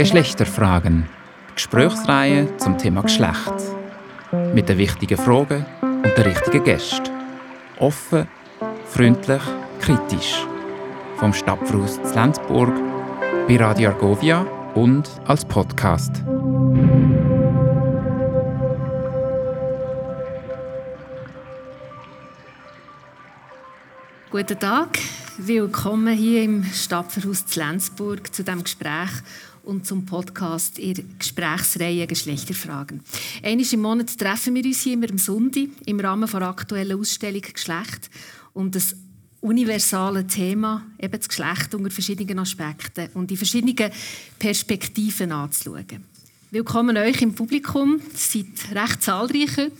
Geschlechterfragen. Gesprächsreihe zum Thema Geschlecht. Mit den wichtigen Fragen und den richtigen Gästen. Offen, freundlich, kritisch. Vom Stadtfruß zu Lenzburg, bei Radio Argovia und als Podcast. Guten Tag, willkommen hier im Stadtverhaus zu Lenzburg zu diesem Gespräch und zum Podcast in Gesprächsreihe Geschlechterfragen. Einmal im Monat treffen wir uns hier immer am Sonntag im Rahmen der aktuellen Ausstellung Geschlecht um das universale Thema, eben das Geschlecht unter verschiedenen Aspekten und die verschiedenen Perspektiven anzuschauen. Willkommen euch im Publikum, ihr seid recht zahlreich heute.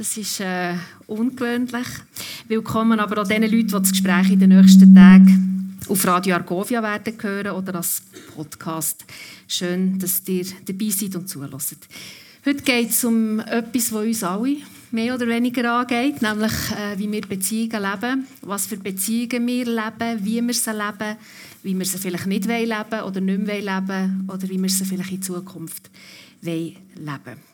Das ist äh, ungewöhnlich. Willkommen aber auch den Leuten, die das Gespräch in den nächsten Tagen auf Radio Argovia werden hören oder als Podcast. Schön, dass ihr dabei seid und zuhört. Heute geht es um etwas, das uns alle mehr oder weniger angeht, nämlich äh, wie wir Beziehungen leben, was für Beziehungen wir leben, wie wir sie leben, wie wir sie vielleicht nicht leben oder nicht mehr leben oder wie wir sie vielleicht in Zukunft leben wollen.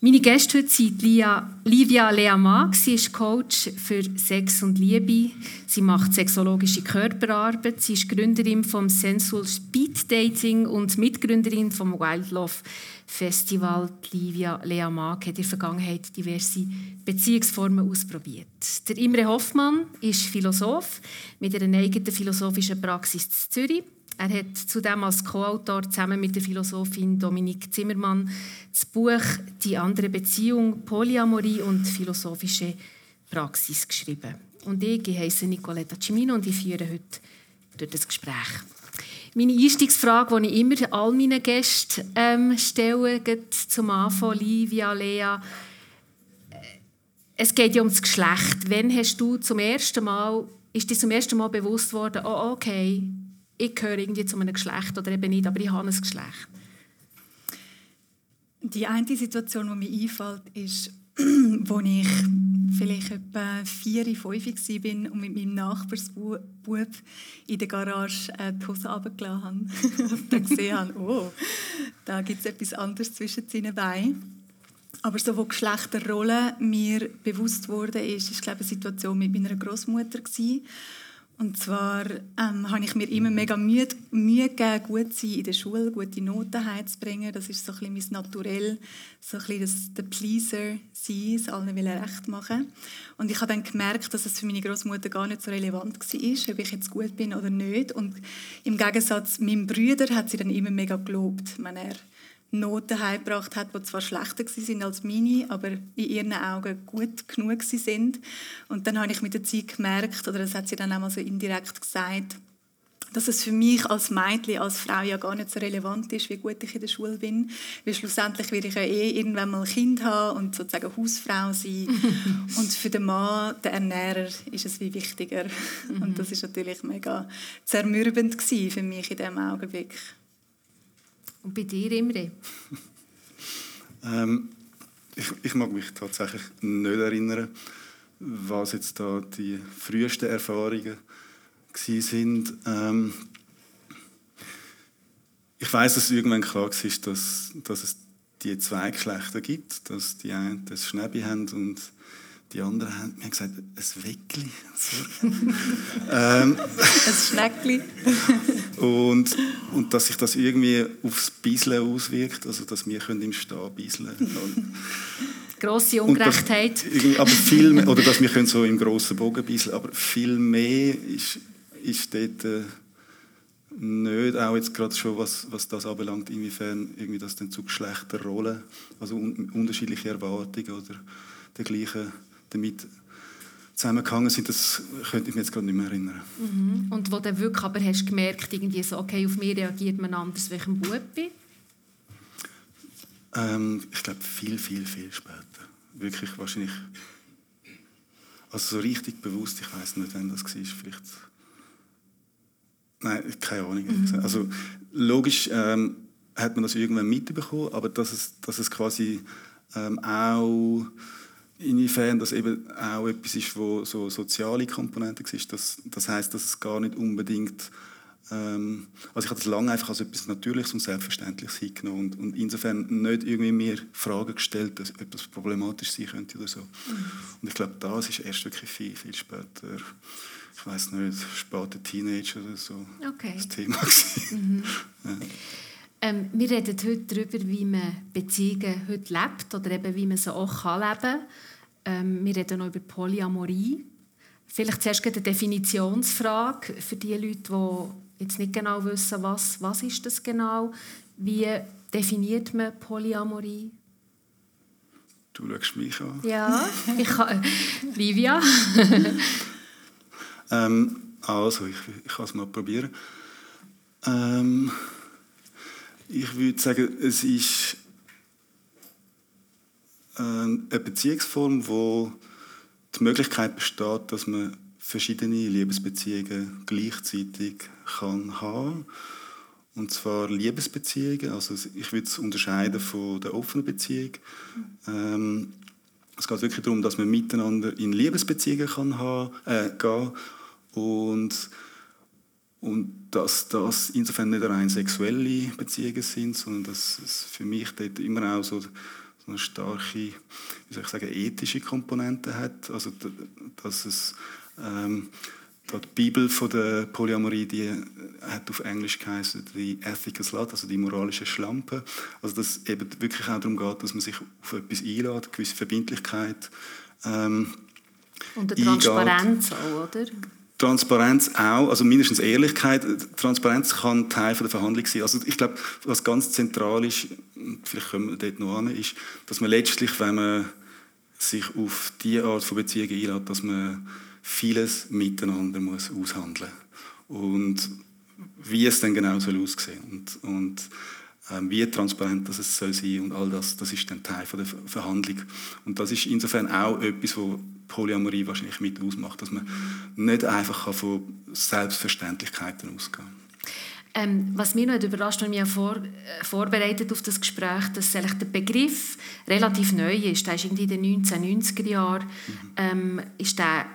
Meine Gäste heute sind Livia Leamag. Sie ist Coach für Sex und Liebe. Sie macht sexologische Körperarbeit. Sie ist Gründerin vom Sensual Speed Dating und Mitgründerin vom Wildlove Festival. Livia Leamag hat in der Vergangenheit diverse Beziehungsformen ausprobiert. Der Imre Hoffmann ist Philosoph mit einer eigenen philosophischen Praxis in Zürich. Er hat zudem als Co-Autor zusammen mit der Philosophin Dominique Zimmermann das Buch Die andere Beziehung, Polyamorie und philosophische Praxis geschrieben. Und ich, ich heiße Nicoletta Cimino und ich führe heute durch das Gespräch. Meine Einstiegsfrage, die ich immer all meinen Gästen ähm, stelle, zum Anfang, Livia, Lea, äh, es geht ja um das Geschlecht. Wann hast du zum ersten Mal, ist dir zum ersten Mal bewusst worden, oh, okay, ich gehöre irgendwie zu einem Geschlecht oder eben nicht, aber ich habe ein Geschlecht. Die eine Situation, die mir einfällt, ist, als ich vielleicht etwa vier, fünf war und mit meinem Nachbarsbub in der Garage äh, die Hose runtergelassen habe. und dann gesehen habe, oh, da gibt es etwas anderes zwischen seinen Beinen. Aber so, wo Geschlechterrolle mir bewusst wurde, ist, ist glaube ich, eine Situation mit meiner Großmutter gewesen, und zwar ähm, habe ich mir immer mega Mühe, Mühe gegeben, gut zu sein in der Schule, gute Noten heimzubringen. Das ist so ein bisschen mein Naturell, so ein bisschen das, der Pleaser sein, es allen will recht machen. Und ich habe dann gemerkt, dass es für meine Großmutter gar nicht so relevant war, ob ich jetzt gut bin oder nicht. Und im Gegensatz meinem Brüder hat sie dann immer mega gelobt, wenn er Noten heimgebracht hat, die zwar schlechter waren als meine, aber in ihren Augen gut genug sind. Und dann habe ich mit der Zeit gemerkt, oder das hat sie dann auch mal so indirekt gesagt, dass es für mich als Mädchen, als Frau ja gar nicht so relevant ist, wie gut ich in der Schule bin. Weil schlussendlich werde ich ja eh irgendwann mal ein Kind haben und sozusagen Hausfrau sein. und für den Mann, den Ernährer, ist es wie wichtiger. und das ist natürlich mega zermürbend für mich in diesem Augenblick. Und bei dir, Imre? ähm, ich, ich, mag mich tatsächlich nicht erinnern, was jetzt da die frühesten Erfahrungen sind. Ähm, ich weiß, dass irgendwann klar war, dass, dass es die zwei Geschlechter gibt, dass die einen das Schnäbi haben und die anderen haben mir gesagt, ein Weckli. ähm, ein Schneckli. und, und dass sich das irgendwie aufs Beiseln auswirkt, also dass wir können im Stehen beiseln können. Grosse Ungerechtheit. Das, aber viel mehr, oder dass wir können so im grossen Bogen beiseln aber viel mehr ist, ist dort äh, nicht, auch jetzt gerade schon, was, was das anbelangt, inwiefern irgendwie das dann zu Geschlechterrollen, also un, unterschiedliche Erwartungen oder dergleichen damit zusammengehangen sind, das könnte ich mir jetzt gerade nicht mehr erinnern. Mhm. Und wo du wirklich aber hast gemerkt, irgendwie so, okay, auf mich reagiert man anders, welchem ich Bub bin? Ähm, ich glaube, viel, viel, viel später. Wirklich wahrscheinlich, also so richtig bewusst, ich weiß nicht, wann das war, vielleicht, nein, keine Ahnung. Mhm. Also logisch ähm, hat man das irgendwann mitbekommen, aber dass es, dass es quasi ähm, auch Inwiefern das eben auch etwas ist, wo so soziale Komponente ist. Das, das heißt, dass es gar nicht unbedingt ähm, also ich habe das lange einfach als etwas Natürliches und Selbstverständliches hingenommen und, und insofern nicht irgendwie mir Fragen gestellt, dass etwas problematisch sein könnte oder so. Mhm. Und ich glaube, das ist erst wirklich viel, viel später, ich weiß nicht, später Teenager oder so, okay. das Thema mhm. ja. ähm, wir reden heute darüber, wie man Beziehungen heute lebt oder eben wie man sie auch kann leben kann. Ähm, wir reden noch über Polyamorie. Vielleicht zuerst eine Definitionsfrage für die Leute, die jetzt nicht genau wissen, was, was ist das genau. Wie definiert man Polyamorie? Du schaust mich an. Ja, ich kann. Livia? ähm, also, ich, ich kann es mal probieren. Ähm, ich würde sagen, es ist eine Beziehungsform, wo die Möglichkeit besteht, dass man verschiedene Liebesbeziehungen gleichzeitig kann haben und zwar Liebesbeziehungen, also ich würde es unterscheiden von der offenen Beziehung. Ähm, es geht wirklich darum, dass man miteinander in Liebesbeziehungen kann haben, äh, gehen und und dass das insofern nicht rein sexuelle Beziehungen sind, sondern dass es für mich dort immer auch so eine starke, wie soll ich sagen, ethische Komponente hat. Also, dass es, ähm, die Bibel von der Polyamorie, die hat auf Englisch geheißen, die Ethical Slut, also die moralische Schlampe. Also, dass es eben wirklich auch darum geht, dass man sich auf etwas einlädt, eine gewisse Verbindlichkeit. Ähm, und eine Transparenz auch, oder? Transparenz auch, also mindestens Ehrlichkeit. Transparenz kann Teil der Verhandlung sein. Also ich glaube, was ganz zentral ist, vielleicht kommen wir dort noch an, ist, dass man letztlich, wenn man sich auf diese Art von Beziehung einlädt, dass man vieles miteinander muss aushandeln muss. Und wie es dann genau soll aussehen und, und ähm, wie transparent das es soll sein und all das, das ist dann Teil von der Verhandlung. Und das ist insofern auch etwas, was Polyamorie wahrscheinlich mit ausmacht, dass man nicht einfach von Selbstverständlichkeiten ausgehen kann. Ähm, was mich noch überrascht, wenn mich vor, äh, vorbereitet auf das Gespräch, dass der Begriff relativ neu ist. Der ist in den 1990er Jahren mhm. ähm, ist der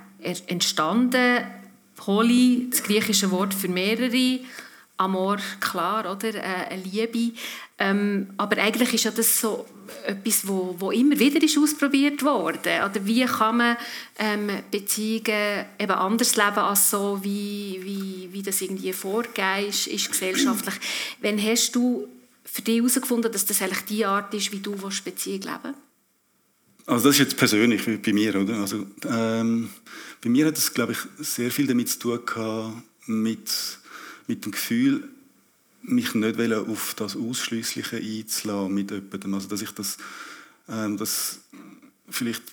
entstanden. Poly, das griechische Wort für mehrere, Amor, klar, oder? Äh, eine Liebe. Ähm, aber eigentlich ist ja das so etwas, wo, wo immer wieder ist ausprobiert wurde. Oder wie kann man ähm, Beziehungen eben anders leben als so, wie, wie, wie das irgendwie vorgegeben ist, ist gesellschaftlich. Wann hast du für dich herausgefunden, dass das eigentlich die Art ist, wie du Beziehung leben Also das ist jetzt persönlich bei mir, oder? Also, ähm, bei mir hat es, glaube ich, sehr viel damit zu tun gehabt, mit mit dem Gefühl, mich nicht auf das Ausschließliche einzulassen mit jemandem. Also, dass ich das, ähm, dass vielleicht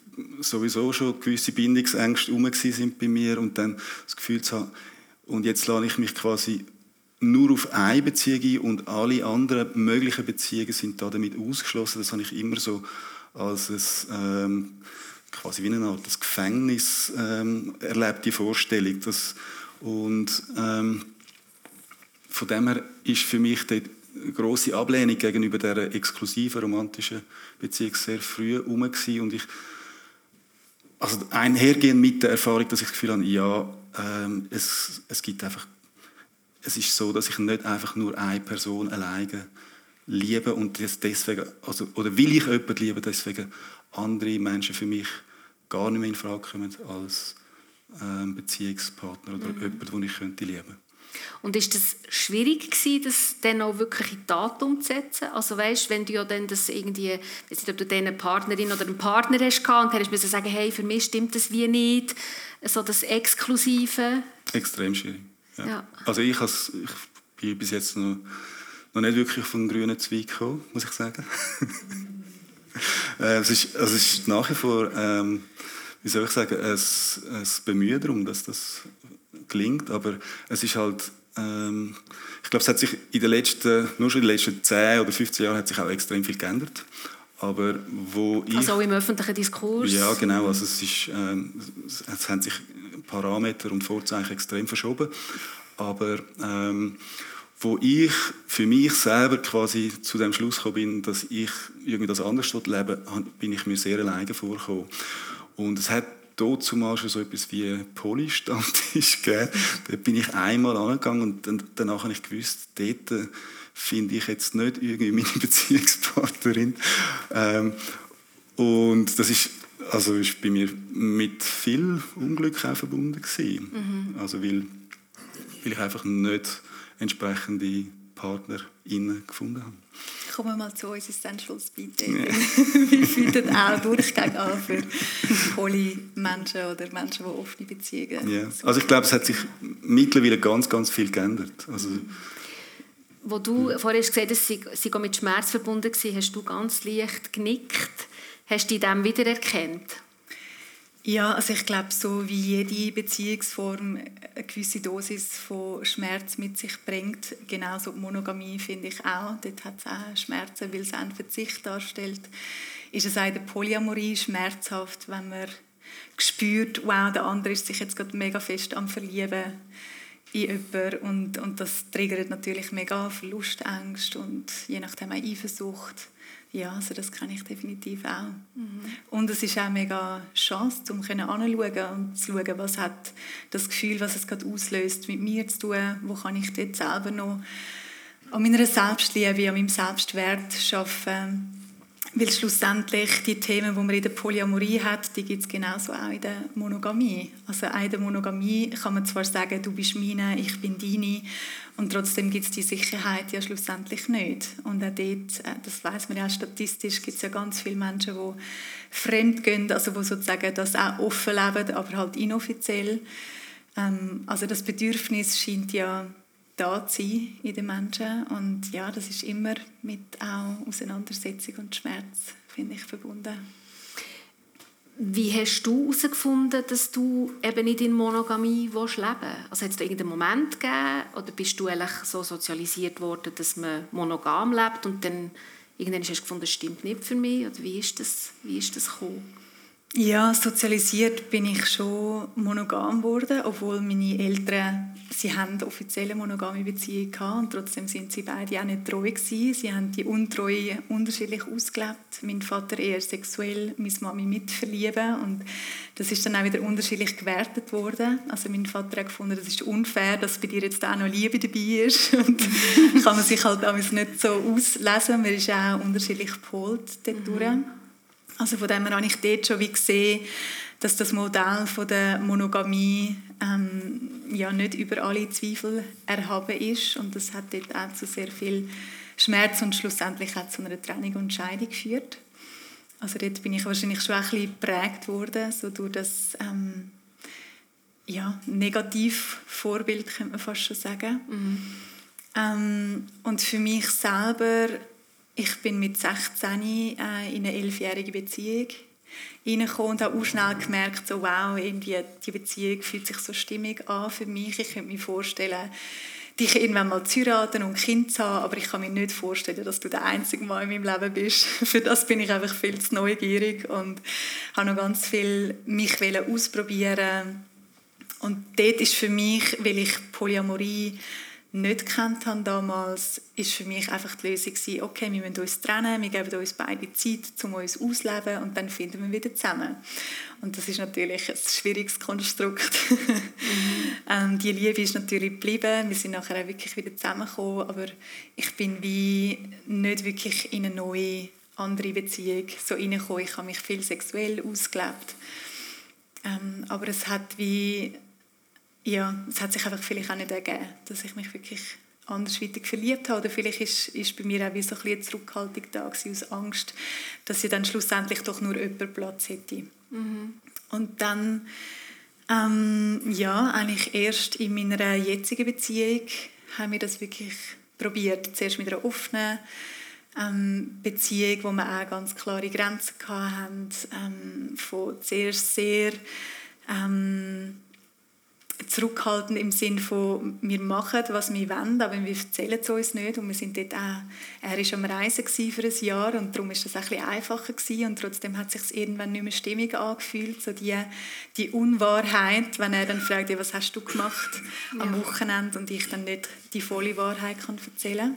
sowieso schon gewisse Bindungsängste herum sind bei mir und dann das Gefühl zu haben, und jetzt lade ich mich quasi nur auf eine Beziehung ein und alle anderen möglichen Beziehungen sind da damit ausgeschlossen. Das habe ich immer so als ein, ähm, quasi wie eine Art das Gefängnis ähm, erlebt, die Vorstellung. Dass, und ähm, von dem her ist für mich die große Ablehnung gegenüber der exklusiven romantischen Beziehung sehr früh herum und ich also einhergehend mit der Erfahrung, dass ich das Gefühl habe, ja, ähm, es, es gibt einfach, es ist so, dass ich nicht einfach nur eine Person alleine liebe und deswegen, also, oder will ich jemanden lieben, deswegen andere Menschen für mich gar nicht mehr in Frage kommen als ähm, Beziehungspartner oder mhm. jemanden, den ich könnte lieben könnte. Und ist das schwierig gewesen, das dann auch wirklich in Tat umzusetzen? Also weißt, wenn du ja dann das irgendwie, weiß nicht, ob du dann eine Partnerin oder einen Partner hast und dann musst du sagen, hey, für mich stimmt das wie nicht, so das Exklusive. Extrem schwierig. Ja. ja. Also ich, has, ich bin bis jetzt noch, noch nicht wirklich von grünen Zweig gekommen, muss ich sagen. äh, es, ist, also es ist nach wie vor, ähm, wie soll ich sagen, ein, ein Bemühen darum, dass das gelingt, aber es ist halt, ähm, ich glaube, es hat sich in den letzten, nur schon in den letzten 10 oder 15 Jahren hat sich auch extrem viel geändert. Aber wo ich, also auch im öffentlichen Diskurs? Ja, genau. Also es, ist, ähm, es haben sich Parameter und Vorzeichen extrem verschoben. Aber ähm, wo ich für mich selber quasi zu dem Schluss gekommen bin, dass ich irgendwie das anders lebe, bin ich mir sehr alleine vorgekommen. Und es hat dort zumal schon so etwas wie Polystammtisch gegeben. dort bin ich einmal angegangen und dann, danach habe ich gewusst, dort äh, finde ich jetzt nicht irgendwie meine Beziehungspartnerin. Ähm, und das ist, also ist bei mir mit viel Unglück auch verbunden gewesen. Mhm. Also weil, weil ich einfach nicht entsprechende PartnerInnen gefunden habe. Kommen wir mal zu uns Essential Speed Dating. Ja. wir führen auch Durchgang an für Poly-Menschen oder Menschen, die offene Beziehungen ja. Also ich glaube, es hat sich mittlerweile ganz, ganz viel geändert. Also, Wo du vorhin gesagt hast, sie, sie mit Schmerz verbunden waren, hast du ganz leicht genickt. Hast du dich dem wiedererkannt? Ja, also ich glaube, so wie jede Beziehungsform eine gewisse Dosis von Schmerz mit sich bringt, genauso Monogamie finde ich auch. Dort hat es auch Schmerzen, weil es einen Verzicht darstellt. Ist es auch in der Polyamorie schmerzhaft, wenn man spürt, wow, der andere ist sich jetzt gerade mega fest am Verlieben in jemanden und, und das triggert natürlich mega Verlustängste und je nachdem auch Eifersucht. Ja, also das kann ich definitiv auch. Mhm. Und es ist auch mega Chance, um anzuschauen und zu schauen, was hat das Gefühl, was es gerade auslöst, mit mir zu tun, wo kann ich dort selber noch an meiner Selbstliebe, an meinem Selbstwert arbeiten weil schlussendlich die Themen, die man in der Polyamorie hat, die gibt es genauso auch in der Monogamie. Also auch in der Monogamie kann man zwar sagen, du bist meine, ich bin deine, und trotzdem gibt es die Sicherheit ja schlussendlich nicht. Und auch dort, äh, das weiß man ja auch statistisch, gibt es ja ganz viele Menschen, die fremd gehen, also die sozusagen das auch offen leben, aber halt inoffiziell. Ähm, also das Bedürfnis scheint ja da zu sein in den Menschen. Und ja, das ist immer mit auch Auseinandersetzung und Schmerz, finde ich, verbunden. Wie hast du herausgefunden, dass du eben nicht in Monogamie leben willst? Also hat es da irgendeinen Moment gegeben oder bist du eigentlich so sozialisiert worden, dass man monogam lebt und dann irgendwann hast du gefunden, das stimmt nicht für mich? Oder wie ist das, wie ist das gekommen? Ja, sozialisiert bin ich schon monogam geworden, obwohl meine Eltern, sie haben offizielle monogame Beziehungen gehabt und trotzdem sind sie beide auch nicht treu gewesen. Sie haben die Untreue unterschiedlich ausgelebt. Mein Vater eher sexuell, meine Mami mit verlieben und das ist dann auch wieder unterschiedlich gewertet worden. Also mein Vater hat gefunden, das ist unfair, dass bei dir jetzt auch noch Liebe dabei ist und kann man sich halt damals nicht so auslesen. Man ist auch unterschiedlich gepolt dort mhm. Also von dem her habe ich dort schon wie gesehen, dass das Modell von der Monogamie ähm, ja nicht über alle Zweifel erhaben ist und das hat dort auch zu sehr viel Schmerz und schlussendlich auch zu einer Trennung und Scheidung geführt. Also dort bin ich wahrscheinlich schon ein bisschen geprägt worden, so durch das ähm, ja, Negativvorbild, könnte man fast schon sagen. Mhm. Ähm, und für mich selber ich bin mit 16 äh, in eine elfjährige Beziehung reingekommen und habe auch schnell gemerkt, so, wow, irgendwie, die Beziehung fühlt sich so stimmig an für mich. Ich könnte mir vorstellen, dich irgendwann mal zu heiraten und ein Kind zu haben, aber ich kann mir nicht vorstellen, dass du der einzige Mann in meinem Leben bist. Für das bin ich einfach viel zu neugierig und habe noch ganz viel mich ausprobieren und dort ist für mich, weil ich Polyamorie nicht kennt habe damals, ist für mich einfach die Lösung gewesen, okay, wir müssen uns trennen, wir geben uns beide Zeit, um uns auszuleben und dann finden wir wieder zusammen. Und das ist natürlich ein schwieriges Konstrukt. Mhm. ähm, die Liebe ist natürlich geblieben, wir sind nachher auch wirklich wieder zusammengekommen, aber ich bin wie nicht wirklich in eine neue, andere Beziehung so reingekommen. Ich habe mich viel sexuell ausgelebt. Ähm, aber es hat wie ja, es hat sich einfach vielleicht auch nicht ergeben, dass ich mich wirklich andersweitig verliebt habe. Oder vielleicht ist, ist bei mir auch wie so ein eine Zurückhaltung da gewesen, aus Angst, dass ich dann schlussendlich doch nur jemand Platz hätte. Mhm. Und dann, ähm, ja, eigentlich erst in meiner jetzigen Beziehung haben wir das wirklich probiert. Zuerst mit einer offenen ähm, Beziehung, wo wir auch ganz klare Grenzen hatten, ähm, von sehr, sehr ähm, zurückhaltend im Sinne von, wir machen, was wir wollen, aber wir erzählen es uns nicht. Und wir sind dort auch, er war am Reisen für ein Jahr und darum war das ein bisschen einfacher gewesen. und trotzdem hat es sich irgendwann nicht mehr stimmig angefühlt, so die, die Unwahrheit, wenn er dann fragt, was hast du gemacht am Wochenende und ich dann nicht die volle Wahrheit kann erzählen Ähm,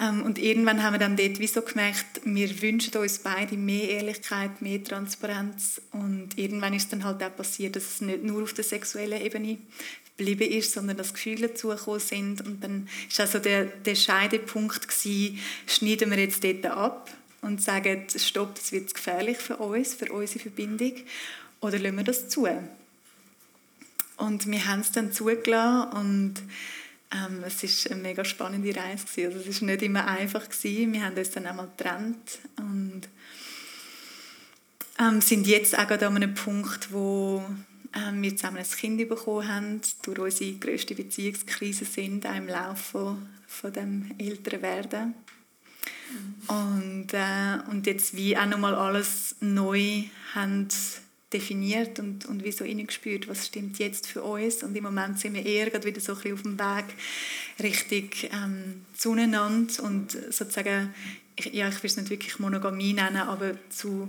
und irgendwann haben wir dann dort wie so gemerkt, wir wünschen uns beide mehr Ehrlichkeit, mehr Transparenz. Und irgendwann ist dann halt auch passiert, dass es nicht nur auf der sexuellen Ebene geblieben ist, sondern dass Gefühle dazugekommen sind. Und dann war also der, der Scheidepunkt, gewesen, schneiden wir jetzt dort ab und sagen, stopp, das wird gefährlich für uns, für unsere Verbindung, oder lassen wir das zu? Und wir haben es dann zugelassen und ähm, es war eine mega spannende Reise. Gewesen. Also es war nicht immer einfach. Gewesen. Wir haben uns dann einmal getrennt und ähm, sind jetzt auch an einem Punkt, wo ähm, wir zusammen ein Kind bekommen haben, durch unsere grösste Beziehungskrise sind, auch im Laufe von, von dem älteren Werden. Mhm. Und, äh, und jetzt wie auch nochmal alles neu haben definiert und, und wie so gespürt, was stimmt jetzt für uns. Und im Moment sind wir eher gerade wieder so ein bisschen auf dem Weg Richtung ähm, zueinander und sozusagen, ich, ja, ich will es nicht wirklich Monogamie nennen, aber zu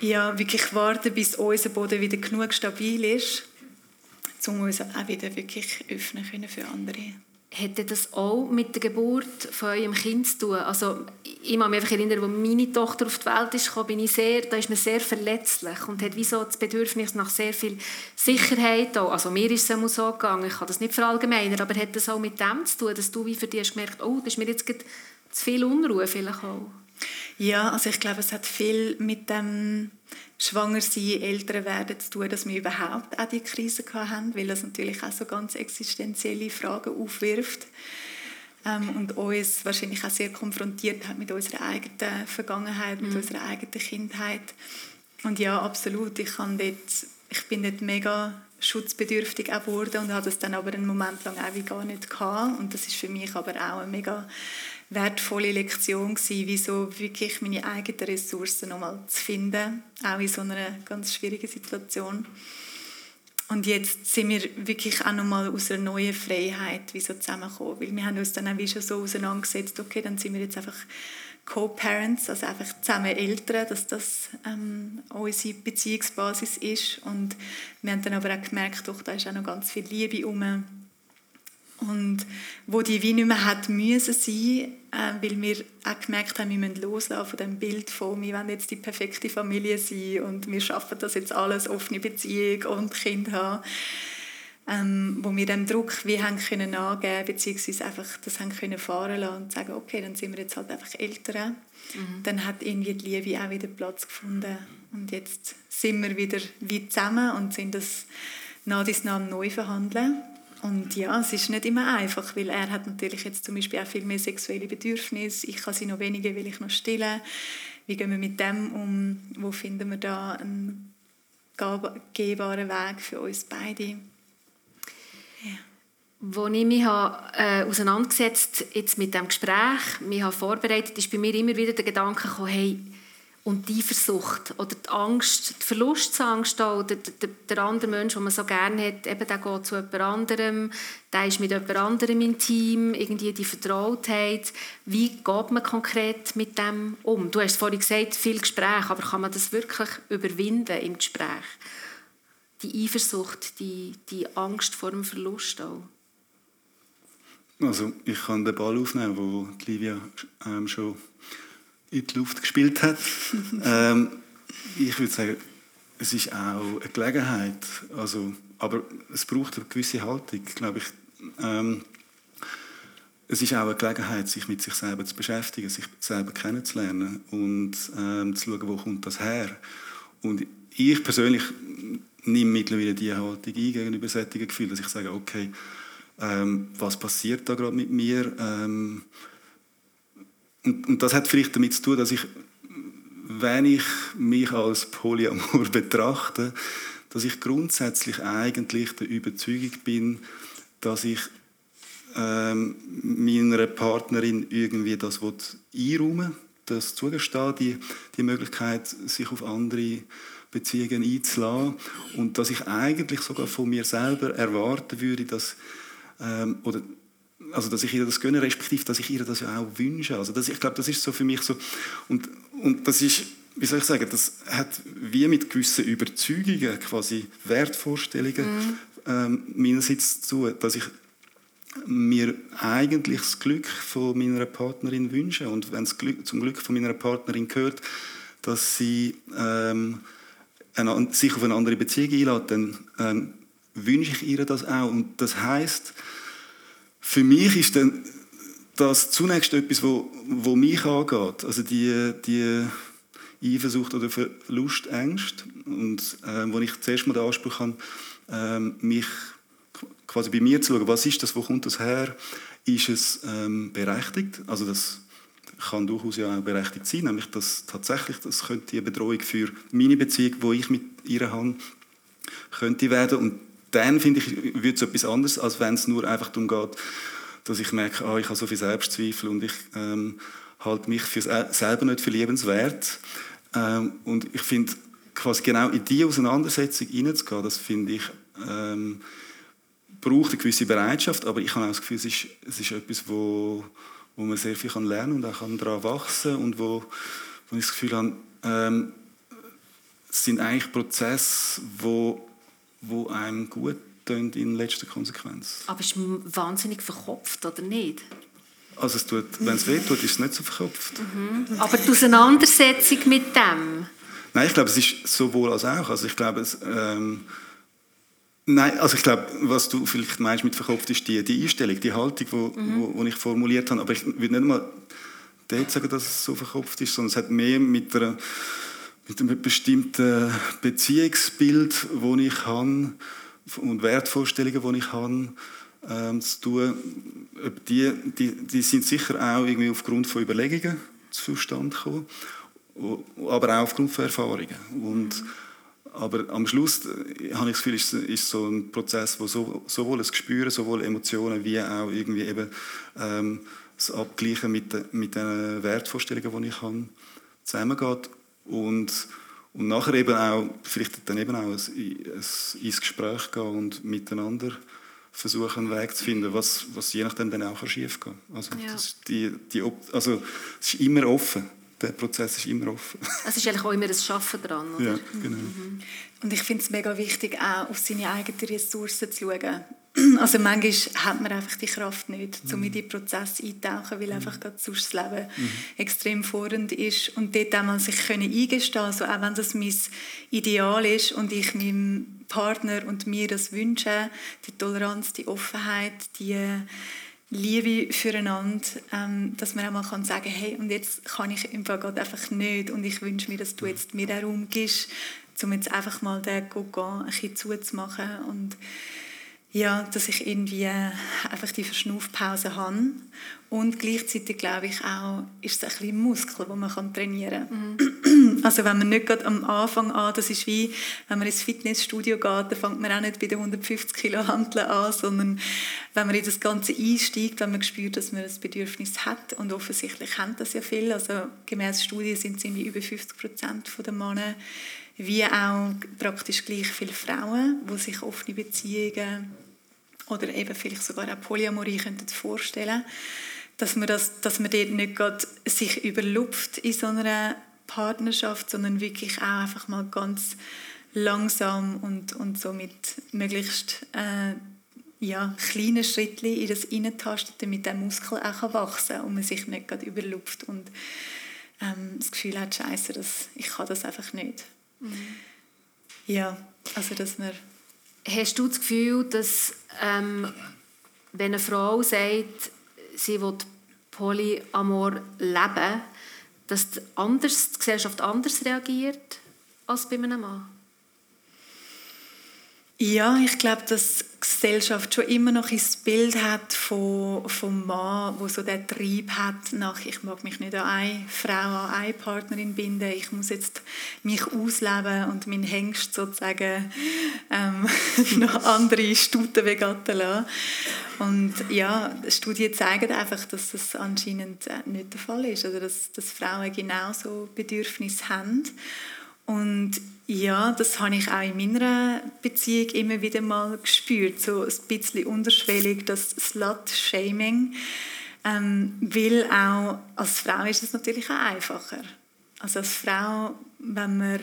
ja, wirklich warten, bis unser Boden wieder genug stabil ist, um uns auch wieder wirklich öffnen können für andere. Hätte das auch mit der Geburt von eurem Kind zu tun? Also, ich kann mich einfach erinnern, als meine Tochter auf die Welt ist, bin ich sehr, da ist man sehr verletzlich und hat wie das Bedürfnis nach sehr viel Sicherheit. Auch. Also mir ist es so gegangen, ich kann das nicht verallgemeinern, aber hat das auch mit dem zu tun, dass du wie für dich gemerkt, oh, das ist mir jetzt zu viel Unruhe vielleicht auch? Ja, also ich glaube, es hat viel mit dem Schwangersein, älter werden zu tun, dass wir überhaupt auch die Krise hatten, weil das natürlich auch so ganz existenzielle Fragen aufwirft ähm, und uns wahrscheinlich auch sehr konfrontiert hat mit unserer eigenen Vergangenheit, mit mhm. unserer eigenen Kindheit. Und ja, absolut, ich, kann dort, ich bin dort mega schutzbedürftig geworden und habe das dann aber einen Moment lang auch gar nicht gehabt. Und das ist für mich aber auch eine mega wertvolle Lektion gewesen, wie wirklich meine eigenen Ressourcen nochmal zu finden, auch in so einer ganz schwierigen Situation. Und jetzt sind wir wirklich auch nochmal aus einer neuen Freiheit wie so zusammengekommen, weil wir haben uns dann auch wie schon so auseinandergesetzt, okay, dann sind wir jetzt einfach Co-Parents, also einfach zusammen Eltern, dass das ähm, unsere Beziehungsbasis ist. Und wir haben dann aber auch gemerkt, doch, da ist auch noch ganz viel Liebe herum und wo die wie nicht mehr hat müssen sein, äh, weil wir auch gemerkt haben, wir müssen loslassen von dem Bild von, wir wollen jetzt die perfekte Familie sein und wir schaffen das jetzt alles, offene Beziehung und Kind haben. Ähm, wo wir dem Druck wie haben können angeben beziehungsweise einfach das haben können fahren lassen und sagen, okay, dann sind wir jetzt halt einfach Eltern. Mhm. Dann hat irgendwie die Liebe auch wieder Platz gefunden und jetzt sind wir wieder wie zusammen und sind das nach dies nach neu verhandeln und ja, es ist nicht immer einfach, weil er hat natürlich jetzt zum Beispiel auch viel mehr sexuelle Bedürfnisse. Ich kann sie noch weniger, weil ich noch stille. Wie gehen wir mit dem um? Wo finden wir da einen gehbaren Weg für uns beide? Als ich mich äh, auseinandergesetzt jetzt mit dem Gespräch, mich habe vorbereitet, ist bei mir immer wieder der Gedanke gekommen, hey, und die Eifersucht oder die Angst, die Verlustangst oder der, der, andere Mensch, den man so gerne hat, eben der geht zu jemand anderem, der ist mit jemand anderem intim, irgendwie die Vertrautheit. Wie geht man konkret mit dem um? Du hast vorhin gesagt, viel Gespräch, aber kann man das wirklich überwinden im Gespräch? Die Eifersucht, die, die Angst vor dem Verlust auch. Also ich kann den Ball aufnehmen, wo Livia ähm, schon in die Luft gespielt hat. ähm, ich würde sagen, es ist auch eine Gelegenheit. Also, aber es braucht eine gewisse Haltung, glaube ich. Ähm, es ist auch eine Gelegenheit, sich mit sich selber zu beschäftigen, sich selber kennenzulernen und ähm, zu schauen, wo kommt das her. Und ich persönlich nehme mittlerweile die Haltung ein gegenüber solchen Gefühlen, dass ich sage, okay, ähm, was passiert da gerade mit mir? Ähm, und, und das hat vielleicht damit zu tun, dass ich, wenn ich mich als Polyamor betrachte, dass ich grundsätzlich eigentlich der Überzeugung bin, dass ich ähm, meiner Partnerin irgendwie das einräumen das zugestehen, die, die Möglichkeit, sich auf andere Beziehungen einzulassen und dass ich eigentlich sogar von mir selber erwarten würde, dass ähm, oder also dass ich ihr das gönne, respektive, dass ich ihr das ja auch wünsche. Also das, ich glaube, das ist so für mich so, und, und das ist, wie soll ich sagen, das hat wie mit gewissen Überzeugungen, quasi Wertvorstellungen mhm. ähm, meinerseits zu, dass ich mir eigentlich das Glück von meiner Partnerin wünsche. Und wenn es zum Glück von meiner Partnerin gehört, dass sie ähm, eine, sich auf eine andere Beziehung einlädt, dann ähm, wünsche ich ihr das auch. Und das heißt, für mich ist dann das zunächst etwas, wo, wo mich angeht. Also die, die Eifersucht oder Verlustängste. Und äh, wo ich zuerst mal den Anspruch habe, äh, mich quasi bei mir zu schauen, was ist das, wo kommt das her? Ist es ähm, berechtigt? Also das kann durchaus ja auch berechtigt sein, nämlich dass tatsächlich, das könnte eine Bedrohung für meine Beziehung, wo ich mit ihr habe, könnte werden. Und dann finde ich, wird es etwas anderes, als wenn es nur einfach darum geht, dass ich merke, ah, ich habe so viel Selbstzweifel und ich ähm, halte mich für selber nicht für liebenswert. Ähm, und ich finde, quasi genau in diese Auseinandersetzung hineinzugehen, das finde ich, ähm, braucht eine gewisse Bereitschaft, aber ich habe auch das Gefühl, es ist, es ist etwas, wo, wo man sehr viel lernen kann und auch daran wachsen kann und wo, wo ich das Gefühl habe, ähm, es sind eigentlich Prozesse, wo, wo einem gut tun in letzter Konsequenz. Aber ist man wahnsinnig verkopft, oder nicht? Also es tut, wenn es weh tut, ist es nicht so verkopft. Mhm. Aber die Auseinandersetzung mit dem? Nein, ich glaube, es ist sowohl als auch. Also ich glaube, es, ähm, Nein, also ich glaube, was du vielleicht meinst mit verkopft, ist die, die Einstellung, die Haltung, die wo, mhm. wo, wo, ich formuliert habe. Aber ich würde nicht mal dort sagen, dass es so verkopft ist, sondern es hat mehr mit, einer, mit einem bestimmten Beziehungsbild, das ich habe und Wertvorstellungen, die ich habe, ähm, zu tun. Die, die, die sind sicher auch irgendwie aufgrund von Überlegungen zustande gekommen, aber auch aufgrund von Erfahrungen. Und, mhm aber am Schluss äh, habe ich das Gefühl, ist, ist so ein Prozess, wo so, sowohl das Gespüren, sowohl Emotionen, wie auch irgendwie eben ähm, das Abgleichen mit, de, mit den Wertvorstellungen, die ich habe, zusammengeht. Und, und nachher eben auch, vielleicht dann eben auch ein, ein, ins Gespräch gehen und miteinander versuchen, einen Weg zu finden, was, was je nachdem dann auch schief gehen kann. Also, ja. die, die, also es ist immer offen der Prozess ist immer offen. Es ist eigentlich auch immer das Schaffen dran, oder? Ja, genau. Mhm. Und ich finde es mega wichtig, auch auf seine eigenen Ressourcen zu schauen. Also manchmal hat man einfach die Kraft nicht, um in diesen Prozess einzutauchen, weil einfach gerade sonst das Leben mhm. extrem fordernd ist. Und dort einmal sich können eingestehen also auch wenn das mein Ideal ist und ich meinem Partner und mir das wünsche, die Toleranz, die Offenheit, die Liebe füreinander, ähm, dass man auch mal kann sagen hey, und jetzt kann ich im Fall gerade einfach nicht und ich wünsche mir, dass du jetzt mir den Raum gibst, um jetzt einfach mal den Gauguin ein bisschen zuzumachen und ja, dass ich irgendwie einfach die Verschnaufpause habe. Und gleichzeitig glaube ich auch, ist es ein bisschen Muskel, den man trainieren kann. Mhm. Also wenn man nicht gerade am Anfang an, das ist wie, wenn man ins Fitnessstudio geht, dann fängt man auch nicht bei den 150 Kilo Handeln an, sondern wenn man in das Ganze einsteigt, wenn man spürt, dass man das Bedürfnis hat und offensichtlich haben das ja viel, also gemäß Studien sind es irgendwie über 50 Prozent der Männer, wie auch praktisch gleich viele Frauen, die sich offene Beziehungen oder eben vielleicht sogar auch Polyamorie könnten vorstellen dass man, das, dass man dort nicht gerade sich überlupft in so einer Partnerschaft, sondern wirklich auch einfach mal ganz langsam und, und so möglichst äh, ja, kleinen Schritten in das Innentastet, damit der Muskel auch wachsen kann und man sich nicht gerade überlupft und ähm, das Gefühl hat, scheiße, ich kann das einfach nicht. Mhm. Ja, also dass man... Hast du das Gefühl, dass ähm, wenn eine Frau sagt, sie will Polyamor leben, dass die, anders, die Gesellschaft anders reagiert als bei einem Mann? Ja, ich glaube, dass die Gesellschaft schon immer noch ein Bild hat von, vom Mann, wo so der Trieb hat nach, ich mag mich nicht an eine Frau, an eine Partnerin binden, ich muss jetzt mich ausleben und meinen Hengst sozusagen ähm, noch andere Stuten begatten lassen. Und ja, Studien zeigen einfach, dass das anscheinend äh, nicht der Fall ist, also dass, dass Frauen genauso Bedürfnisse haben. Und ja, das habe ich auch in meiner Beziehung immer wieder mal gespürt, so ein bisschen unterschwellig, das Slut-Shaming. Ähm, weil auch als Frau ist es natürlich auch einfacher. Also als Frau, wenn man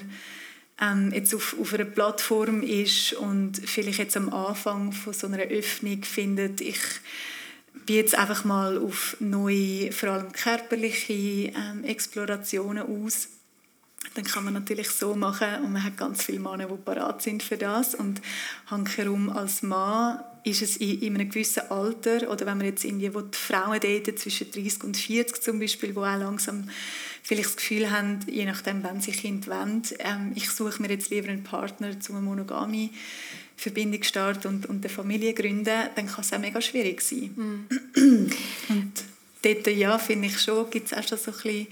ähm, jetzt auf, auf einer Plattform ist und vielleicht jetzt am Anfang von so einer Öffnung findet, ich bin jetzt einfach mal auf neue, vor allem körperliche ähm, Explorationen aus. Dann kann man natürlich so machen und man hat ganz viele Männer, die parat sind für das und hankerum als Mann ist es in, in einem gewissen Alter oder wenn man jetzt irgendwie die Frauen daten, zwischen 30 und 40 zum Beispiel, wo auch langsam vielleicht das Gefühl haben, je nachdem, wann sie Kind wollen, ähm, ich suche mir jetzt lieber einen Partner zu einer Monogami Verbindung starten und, und eine Familie gründen, dann kann es auch mega schwierig sein. Mm. und dort, ja, finde ich schon, gibt es auch schon so ein bisschen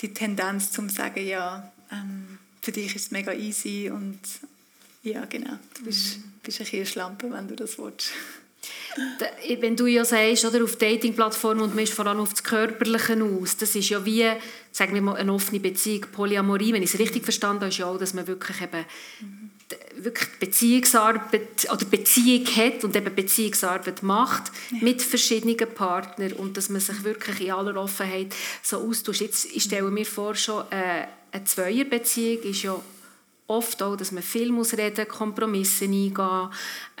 die Tendenz zum sagen, ja, ähm, für dich ist es mega easy und ja, genau, du bist, mm. bist ein Kirschlampe, wenn du das willst. Wenn du ja sagst, oder, auf Dating-Plattformen und man ist vor allem auf das Körperliche aus, das ist ja wie, sagen wir mal, eine offene Beziehung, Polyamorie, wenn ich es richtig verstanden habe, ist ja auch, dass man wirklich eben mhm wirklich Beziehungsarbeit oder Beziehung hat und eben Beziehungsarbeit macht ja. mit verschiedenen Partnern und dass man sich wirklich in aller Offenheit so austauscht. Jetzt, ich stelle mir vor, schon äh, eine Zweierbeziehung ist ja oft auch, dass man viel muss reden, Kompromisse eingehen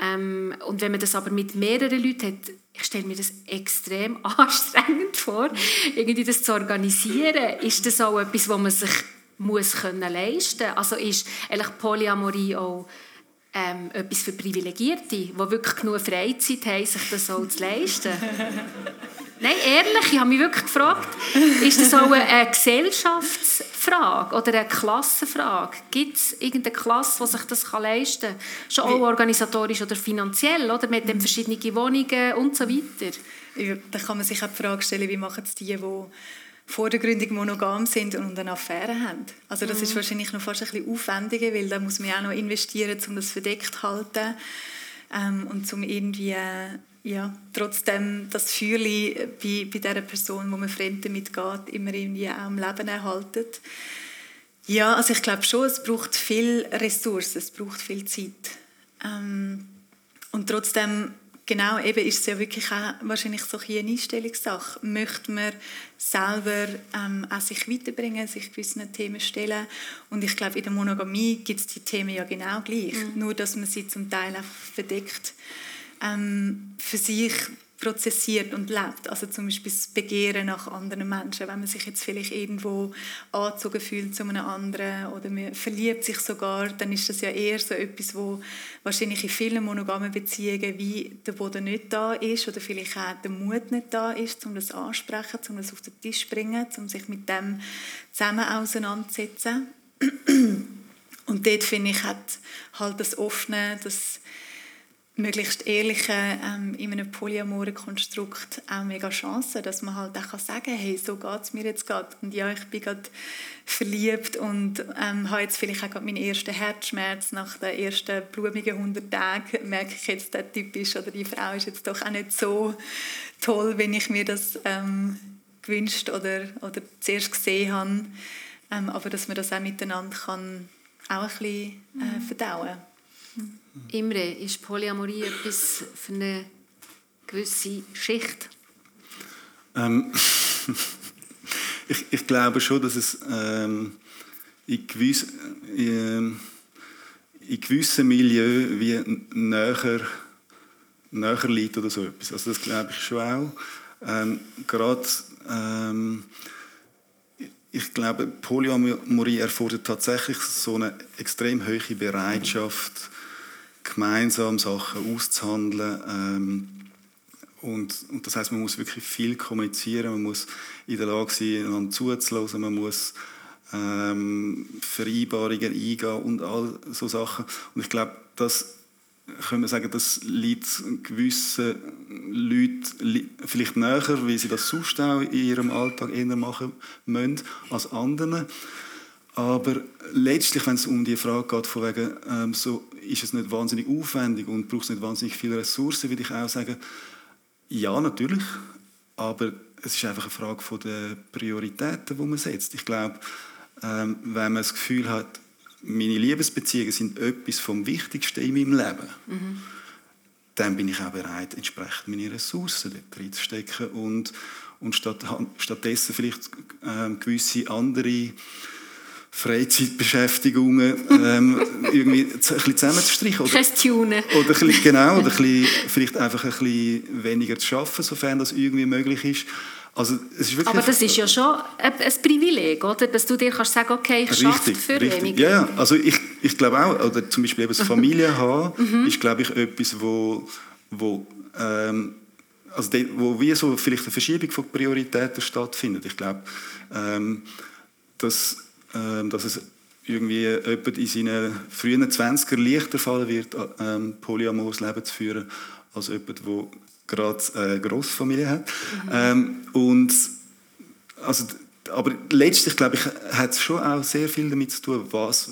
ähm, und wenn man das aber mit mehreren Leuten hat, ich stelle mir das extrem anstrengend vor, irgendwie das zu organisieren. Ist das auch etwas, wo man sich muss können leisten Also ist eigentlich Polyamorie auch ähm, etwas für Privilegierte, die wirklich genug Freizeit haben, sich das auch zu leisten? Nein, ehrlich, ich habe mich wirklich gefragt, ist das auch eine Gesellschaftsfrage oder eine Klassenfrage? Gibt es irgendeine Klasse, die sich das leisten kann? Schon auch organisatorisch oder finanziell, oder? mit den verschiedenen Wohnungen und so weiter? Ja, da kann man sich auch die Frage stellen, wie machen es die, die vor der Gründung monogam sind und eine Affäre haben. Also das mhm. ist wahrscheinlich noch fast ein bisschen aufwendiger, weil da muss man auch noch investieren, um das verdeckt zu halten ähm, und um irgendwie äh, ja, trotzdem das Gefühl bei, bei dieser Person, wo man fremd damit geht, immer irgendwie auch am Leben erhalten. Ja, also ich glaube schon, es braucht viel Ressourcen, es braucht viel Zeit. Ähm, und trotzdem genau, eben ist es ja wirklich auch wahrscheinlich so eine Einstellungssache. Möchte man selber ähm, auch sich weiterbringen, sich gewissen Themen stellen? Und ich glaube, in der Monogamie gibt es die Themen ja genau gleich, mhm. nur dass man sie zum Teil einfach verdeckt ähm, für sich prozessiert und lebt. Also zum Beispiel das Begehren nach anderen Menschen. Wenn man sich jetzt vielleicht irgendwo angezogen fühlt zu einem anderen oder man verliebt sich sogar, dann ist das ja eher so etwas, wo wahrscheinlich in vielen monogamen Beziehungen wie der Boden nicht da ist oder vielleicht auch der Mut nicht da ist, um das ansprechen, um das auf den Tisch zu bringen, um sich mit dem zusammen auseinanderzusetzen. Und dort finde ich, hat halt das Offene, das möglichst ehrliche ähm, in einem polyamoren Konstrukt auch mega Chancen, dass man halt auch sagen kann, hey, so geht es mir jetzt gerade und ja, ich bin gerade verliebt und ähm, habe jetzt vielleicht auch gerade meinen ersten Herzschmerz nach den ersten blumigen 100 Tagen, merke ich jetzt, der Typ ist oder die Frau ist jetzt doch auch nicht so toll, wenn ich mir das ähm, gewünscht oder, oder zuerst gesehen habe, ähm, aber dass man das auch miteinander kann auch ein bisschen äh, verdauen. Kann. Imre, ist Polyamorie etwas für eine gewisse Schicht? Ähm, ich, ich, glaube schon, dass es ähm, in, gewiss, ähm, in gewissen Milieu wie näher, näher liegt oder so etwas. Also das glaube ich schon auch. Ähm, Gerade ähm, ich glaube, Polyamorie erfordert tatsächlich so eine extrem hohe Bereitschaft, gemeinsam Sachen auszuhandeln. Ähm, und, und, das heißt, man muss wirklich viel kommunizieren, man muss in der Lage sein, einander zuzuhören, man muss ähm, Vereinbarungen eingehen und all so Sachen. Und ich glaube, das können wir sagen, das liegt gewissen Leuten vielleicht näher, wie sie das sonst auch in ihrem Alltag eher machen müssen, als anderen. Aber letztlich, wenn es um die Frage geht, von wegen, ähm, so, ist es nicht wahnsinnig aufwendig und braucht es nicht wahnsinnig viele Ressourcen, würde ich auch sagen, ja, natürlich. Aber es ist einfach eine Frage von der Prioritäten, die man setzt. Ich glaube, ähm, wenn man das Gefühl hat, meine Liebesbeziehungen sind etwas vom Wichtigsten in meinem Leben, mhm. dann bin ich auch bereit, entsprechend meine Ressourcen dort reinzustecken und, und statt, stattdessen vielleicht ähm, gewisse andere Freizeitbeschäftigungen ähm, irgendwie ein bisschen zusammenzustreichen. Oder, Tunen. oder ein bisschen, genau, oder ein bisschen, vielleicht einfach ein bisschen weniger zu arbeiten, sofern das irgendwie möglich ist. Also, es ist Aber das ist ja schon ein, ein Privileg, oder? dass du dir kannst sagen okay, ich arbeite für richtig. weniger. Ja, also ich, ich glaube auch, oder zum Beispiel eben das Familie haben, mhm. ist glaube ich etwas, wo, wo ähm, also de, wo wie so vielleicht eine Verschiebung von Prioritäten stattfindet. Ich glaube, ähm, dass, ähm, dass es irgendwie jemand in seinen frühen 20er leichter fallen wird, ähm, polyamores Leben zu führen, als jemand, der gerade eine Grossfamilie hat. Mhm. Ähm, und also, aber letztlich glaube ich, hat es schon auch sehr viel damit zu tun, was,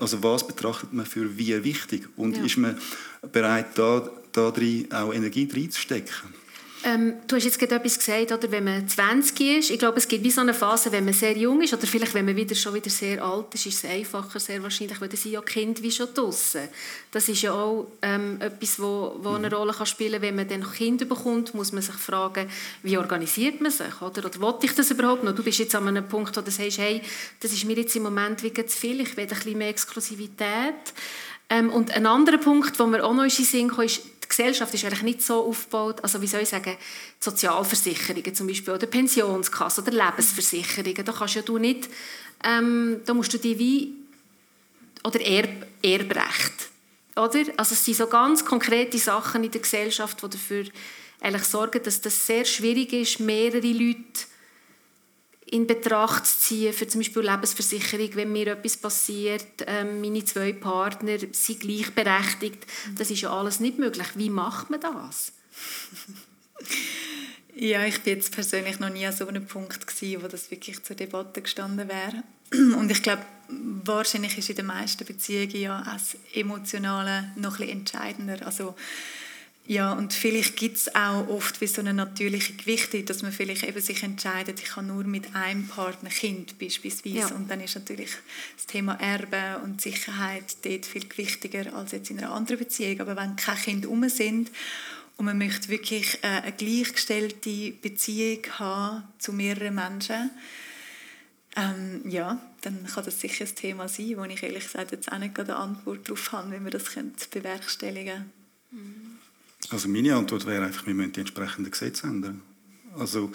also was betrachtet man für wie wichtig und ja. ist man bereit, da, da drin auch Energie reinzustecken. Ähm, du hast jetzt gerade etwas gesagt, oder, wenn man 20 ist. Ich glaube, es gibt wie so eine Phase, wenn man sehr jung ist oder vielleicht, wenn man wieder, schon wieder sehr alt ist, ist es einfacher, sehr wahrscheinlich, weil dann sind ja Kinder wie schon draussen. Das ist ja auch ähm, etwas, wo, wo eine Rolle kann spielen kann. Wenn man dann noch Kinder bekommt, muss man sich fragen, wie organisiert man sich? Oder, oder will ich das überhaupt noch? Du bist jetzt an einem Punkt, wo du sagst, hey, das ist mir jetzt im Moment wie zu viel, ich will ein bisschen mehr Exklusivität. Ähm, und ein anderer Punkt, wo mir auch noch in den Sinn kam, ist, die Gesellschaft ist eigentlich nicht so aufgebaut, also wie soll ich sagen, Sozialversicherungen zum Beispiel oder Pensionskasse oder Lebensversicherungen, da kannst ja du nicht, ähm, da musst du die wie, oder Erb, Erbrecht, oder? Also es sind so ganz konkrete Sachen in der Gesellschaft, die dafür eigentlich sorgen, dass das sehr schwierig ist, mehrere Leute in Betracht zu ziehen, für zum Beispiel Lebensversicherung, wenn mir etwas passiert, ähm, meine zwei Partner sind gleichberechtigt. Das ist ja alles nicht möglich. Wie macht man das? Ja, ich bin jetzt persönlich noch nie an so einem Punkt gewesen, wo das wirklich zur Debatte gestanden wäre. Und ich glaube, wahrscheinlich ist in den meisten Beziehungen ja das Emotionale noch ein bisschen entscheidender. Also ja, und vielleicht gibt es auch oft wie so eine natürliche Gewichtung, dass man vielleicht eben sich entscheidet, ich habe nur mit einem Partner Kind beispielsweise. Ja. Und dann ist natürlich das Thema Erbe und Sicherheit dort viel gewichtiger als jetzt in einer anderen Beziehung. Aber wenn keine Kinder um sind und man möchte wirklich äh, eine gleichgestellte Beziehung haben zu mehreren Menschen, ähm, ja, dann kann das sicher ein Thema sein, wo ich ehrlich gesagt jetzt auch nicht eine Antwort darauf habe, wie man das bewerkstelligen könnte. Mhm. Also meine Antwort wäre einfach, wir müssen die entsprechenden Gesetze ändern. Also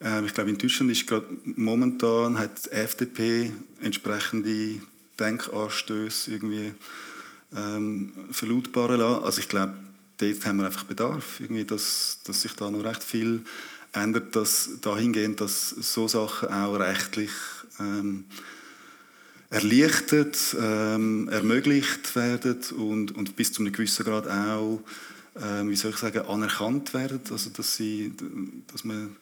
äh, ich glaube, in Deutschland ist gerade momentan hat die FDP entsprechende Denkanstöße irgendwie ähm, verlautbaren lassen. Also ich glaube, dort haben wir einfach Bedarf, irgendwie, dass, dass sich da noch recht viel ändert, dass dahingehend, dass so Sachen auch rechtlich ähm, erleichtert, ähm, ermöglicht werden und, und bis zu einem gewissen Grad auch ähm, wie soll ich sagen, anerkannt werden, also dass, sie, dass, man,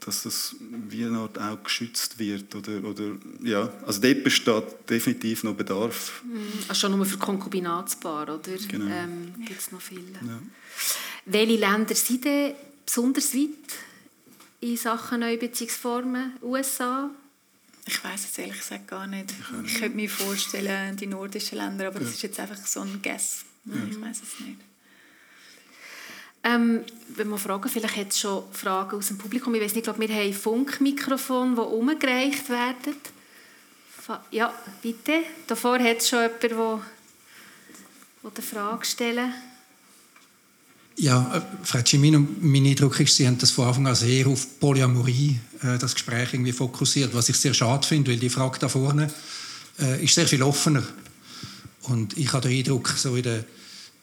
dass das wie eine Art auch geschützt wird. Oder, oder, ja, also dort besteht definitiv noch Bedarf. Mhm. Also schon nur für Konkubinatspaar, oder? Genau. Ähm, gibt es noch viele. Ja. Welche Länder sind denn besonders weit in Sachen Neubeziehungsformen? USA? Ich weiß es ehrlich gesagt gar nicht. Ich, ich könnte mir vorstellen, die nordischen Länder, aber ja. das ist jetzt einfach so ein Guess. Ja. Ich weiß es nicht. Ähm, wenn wir fragen, vielleicht hat es schon Fragen aus dem Publikum. Ich weiß nicht, ich glaube, wir haben Funkmikrofone, die umgereicht werden. Ja, bitte. Davor hat es schon jemand, der, eine Frage stellen ja, äh, Frau Cimino, mein Eindruck ist, Sie haben das von Anfang an sehr auf Polyamorie, äh, das Gespräch irgendwie fokussiert, was ich sehr schade finde, weil die Frage da vorne äh, ist sehr viel offener. Und ich habe den Eindruck, so in der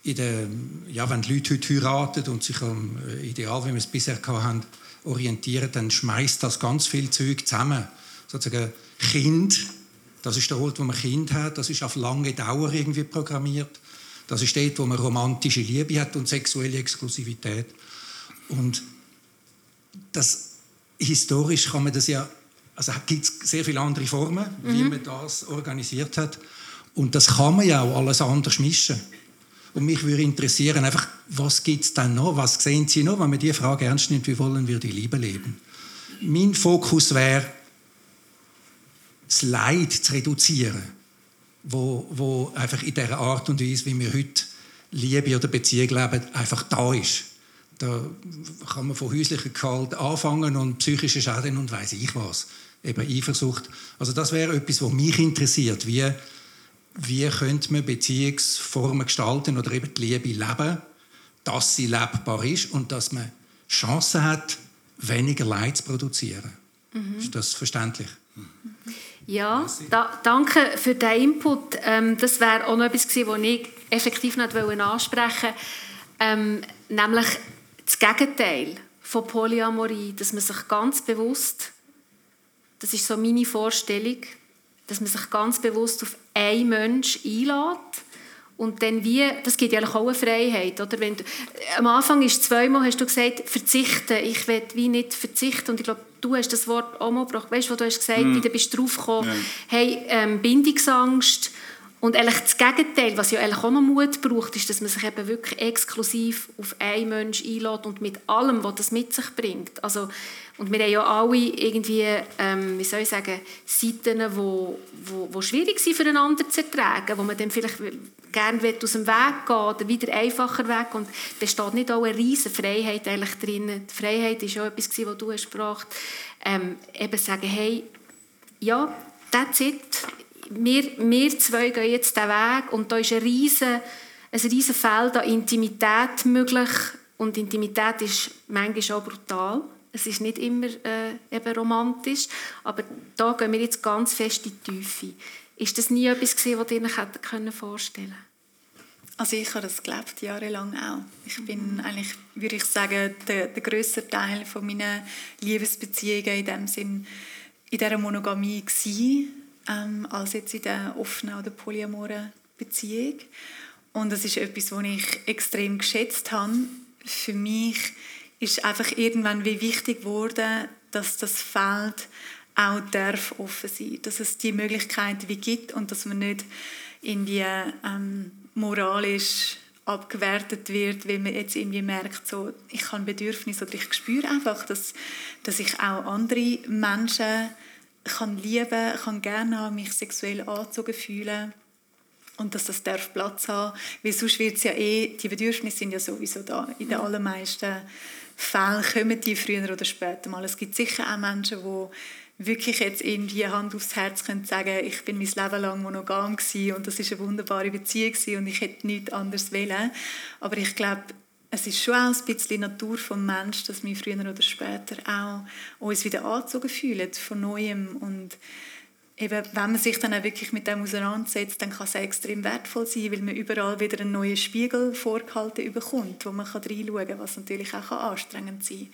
in der, ja, wenn die Leute heute heiraten und sich am äh, Ideal, wie wir es bisher hatten, orientieren, dann schmeißt das ganz viel Zeug zusammen. Sozusagen Kind, das ist der Ort, wo man Kind hat, das ist auf lange Dauer irgendwie programmiert. Das ist dort, wo man romantische Liebe hat und sexuelle Exklusivität. Und das, historisch kann man das ja, also gibt es sehr viele andere Formen, mhm. wie man das organisiert hat. Und das kann man ja auch alles anders mischen. Und mich würde interessieren, einfach, was gibt es dann noch? Was sehen Sie noch, wenn man diese Frage ernst nimmt, wie wollen wir die Liebe leben? Mein Fokus wäre, das Leid zu reduzieren, wo, wo einfach in der Art und Weise, wie wir heute Liebe oder Beziehung leben, einfach da ist. Da kann man von häuslicher Gewalt anfangen und psychische Schäden und weiß ich was. Eben Eifersucht. Also das wäre etwas, was mich interessiert. Wie, wie könnte man Beziehungsformen gestalten oder eben die Liebe leben, dass sie lebbar ist und dass man Chancen hat, weniger Leid zu produzieren. Mhm. Ist das verständlich? Ja, da, danke für den Input. Ähm, das wäre auch noch etwas gewesen, was ich effektiv nicht ansprechen wollte. Ähm, nämlich das Gegenteil von Polyamorie, dass man sich ganz bewusst, das ist so meine Vorstellung, dass man sich ganz bewusst auf einen Mensch einlädt und dann wie, das gibt ja auch eine Freiheit, oder? Wenn du, am Anfang ist zweimal, hast du gesagt, verzichten, ich will wie nicht verzichten und ich glaube, du hast das Wort auch mal gebracht, weißt du, wo du hast gesagt, mm. wie du bist draufgekommen, ja. hey, ähm, Bindungsangst und eigentlich das Gegenteil, was ja eigentlich auch noch Mut braucht, ist, dass man sich eben wirklich exklusiv auf einen Menschen einlädt und mit allem, was das mit sich bringt. Also und wir haben ja alle irgendwie, ähm, wie soll ich sagen, Seiten, die wo, wo, wo schwierig sind füreinander zu ertragen, wo man dann vielleicht gerne aus dem Weg gehen oder wieder einfacher Weg und besteht nicht auch eine riesige Freiheit eigentlich drin. Die Freiheit ist ja etwas, was du hast gebracht. Ähm, eben sagen, hey, ja, that's it. Wir, wir zwei gehen jetzt diesen Weg und da ist ein riesen, ein riesen Feld an Intimität möglich und Intimität ist manchmal auch brutal. Es ist nicht immer äh, eben romantisch, aber da gehen wir jetzt ganz fest in die Tiefe. Ist das nie etwas gewesen, was ihr euch vorstellen können? Also ich habe das gelebt, jahrelang auch. Ich bin eigentlich, würde ich sagen, der, der grösste Teil von meiner Liebesbeziehungen in dem Sinn in dieser Monogamie gewesen, ähm, als jetzt in der offenen oder polyamoren Beziehung. Und das ist etwas, was ich extrem geschätzt habe. Für mich ist einfach irgendwann wie wichtig geworden, dass das Feld auch darf offen sein, dass es die Möglichkeit wie gibt und dass man nicht irgendwie ähm, moralisch abgewertet wird, weil man jetzt irgendwie merkt, so, ich habe Bedürfnisse oder ich spüre einfach, dass, dass ich auch andere Menschen kann lieben, kann gerne haben, mich sexuell angezogen fühlen und dass das darf Platz haben, weil sonst wird es ja eh, die Bedürfnisse sind ja sowieso da in den allermeisten Fällen kommen die früher oder später mal. Es gibt sicher auch Menschen, die wirklich jetzt irgendwie Hand aufs Herz können sagen, ich bin mein Leben lang monogam gewesen und das ist eine wunderbare Beziehung und ich hätte nichts anderes wollen. Aber ich glaube, es ist schon auch ein bisschen Natur vom Menschen, dass wir früher oder später auch uns wieder angezogen fühlen von Neuem und eben, wenn man sich dann auch wirklich mit dem auseinandersetzt, dann kann es extrem wertvoll sein, weil man überall wieder einen neuen Spiegel vorgehalten bekommt, wo man reinschauen kann, was natürlich auch anstrengend sein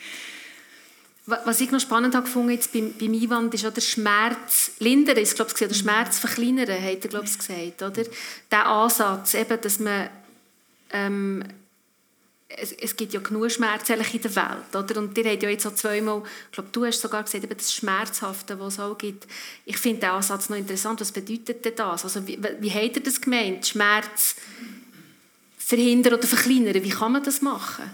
kann. Was ich noch spannend habe gefunden jetzt beim, beim Einwand ist auch der Schmerz lindern, ich glaube, der Schmerz verkleinern, hat er glaube ich gesagt, oder? Der Ansatz, eben, dass man ähm, es, es gibt ja genug Schmerz in der Welt. Oder? Und ihr habt ja jetzt auch zweimal, ich glaube, du hast sogar gesagt, eben das Schmerzhafte, was es auch gibt. Ich finde den Ansatz noch interessant. Was bedeutet denn das? Also, wie, wie habt ihr das gemeint? Schmerz verhindern oder verkleinern? Wie kann man das machen?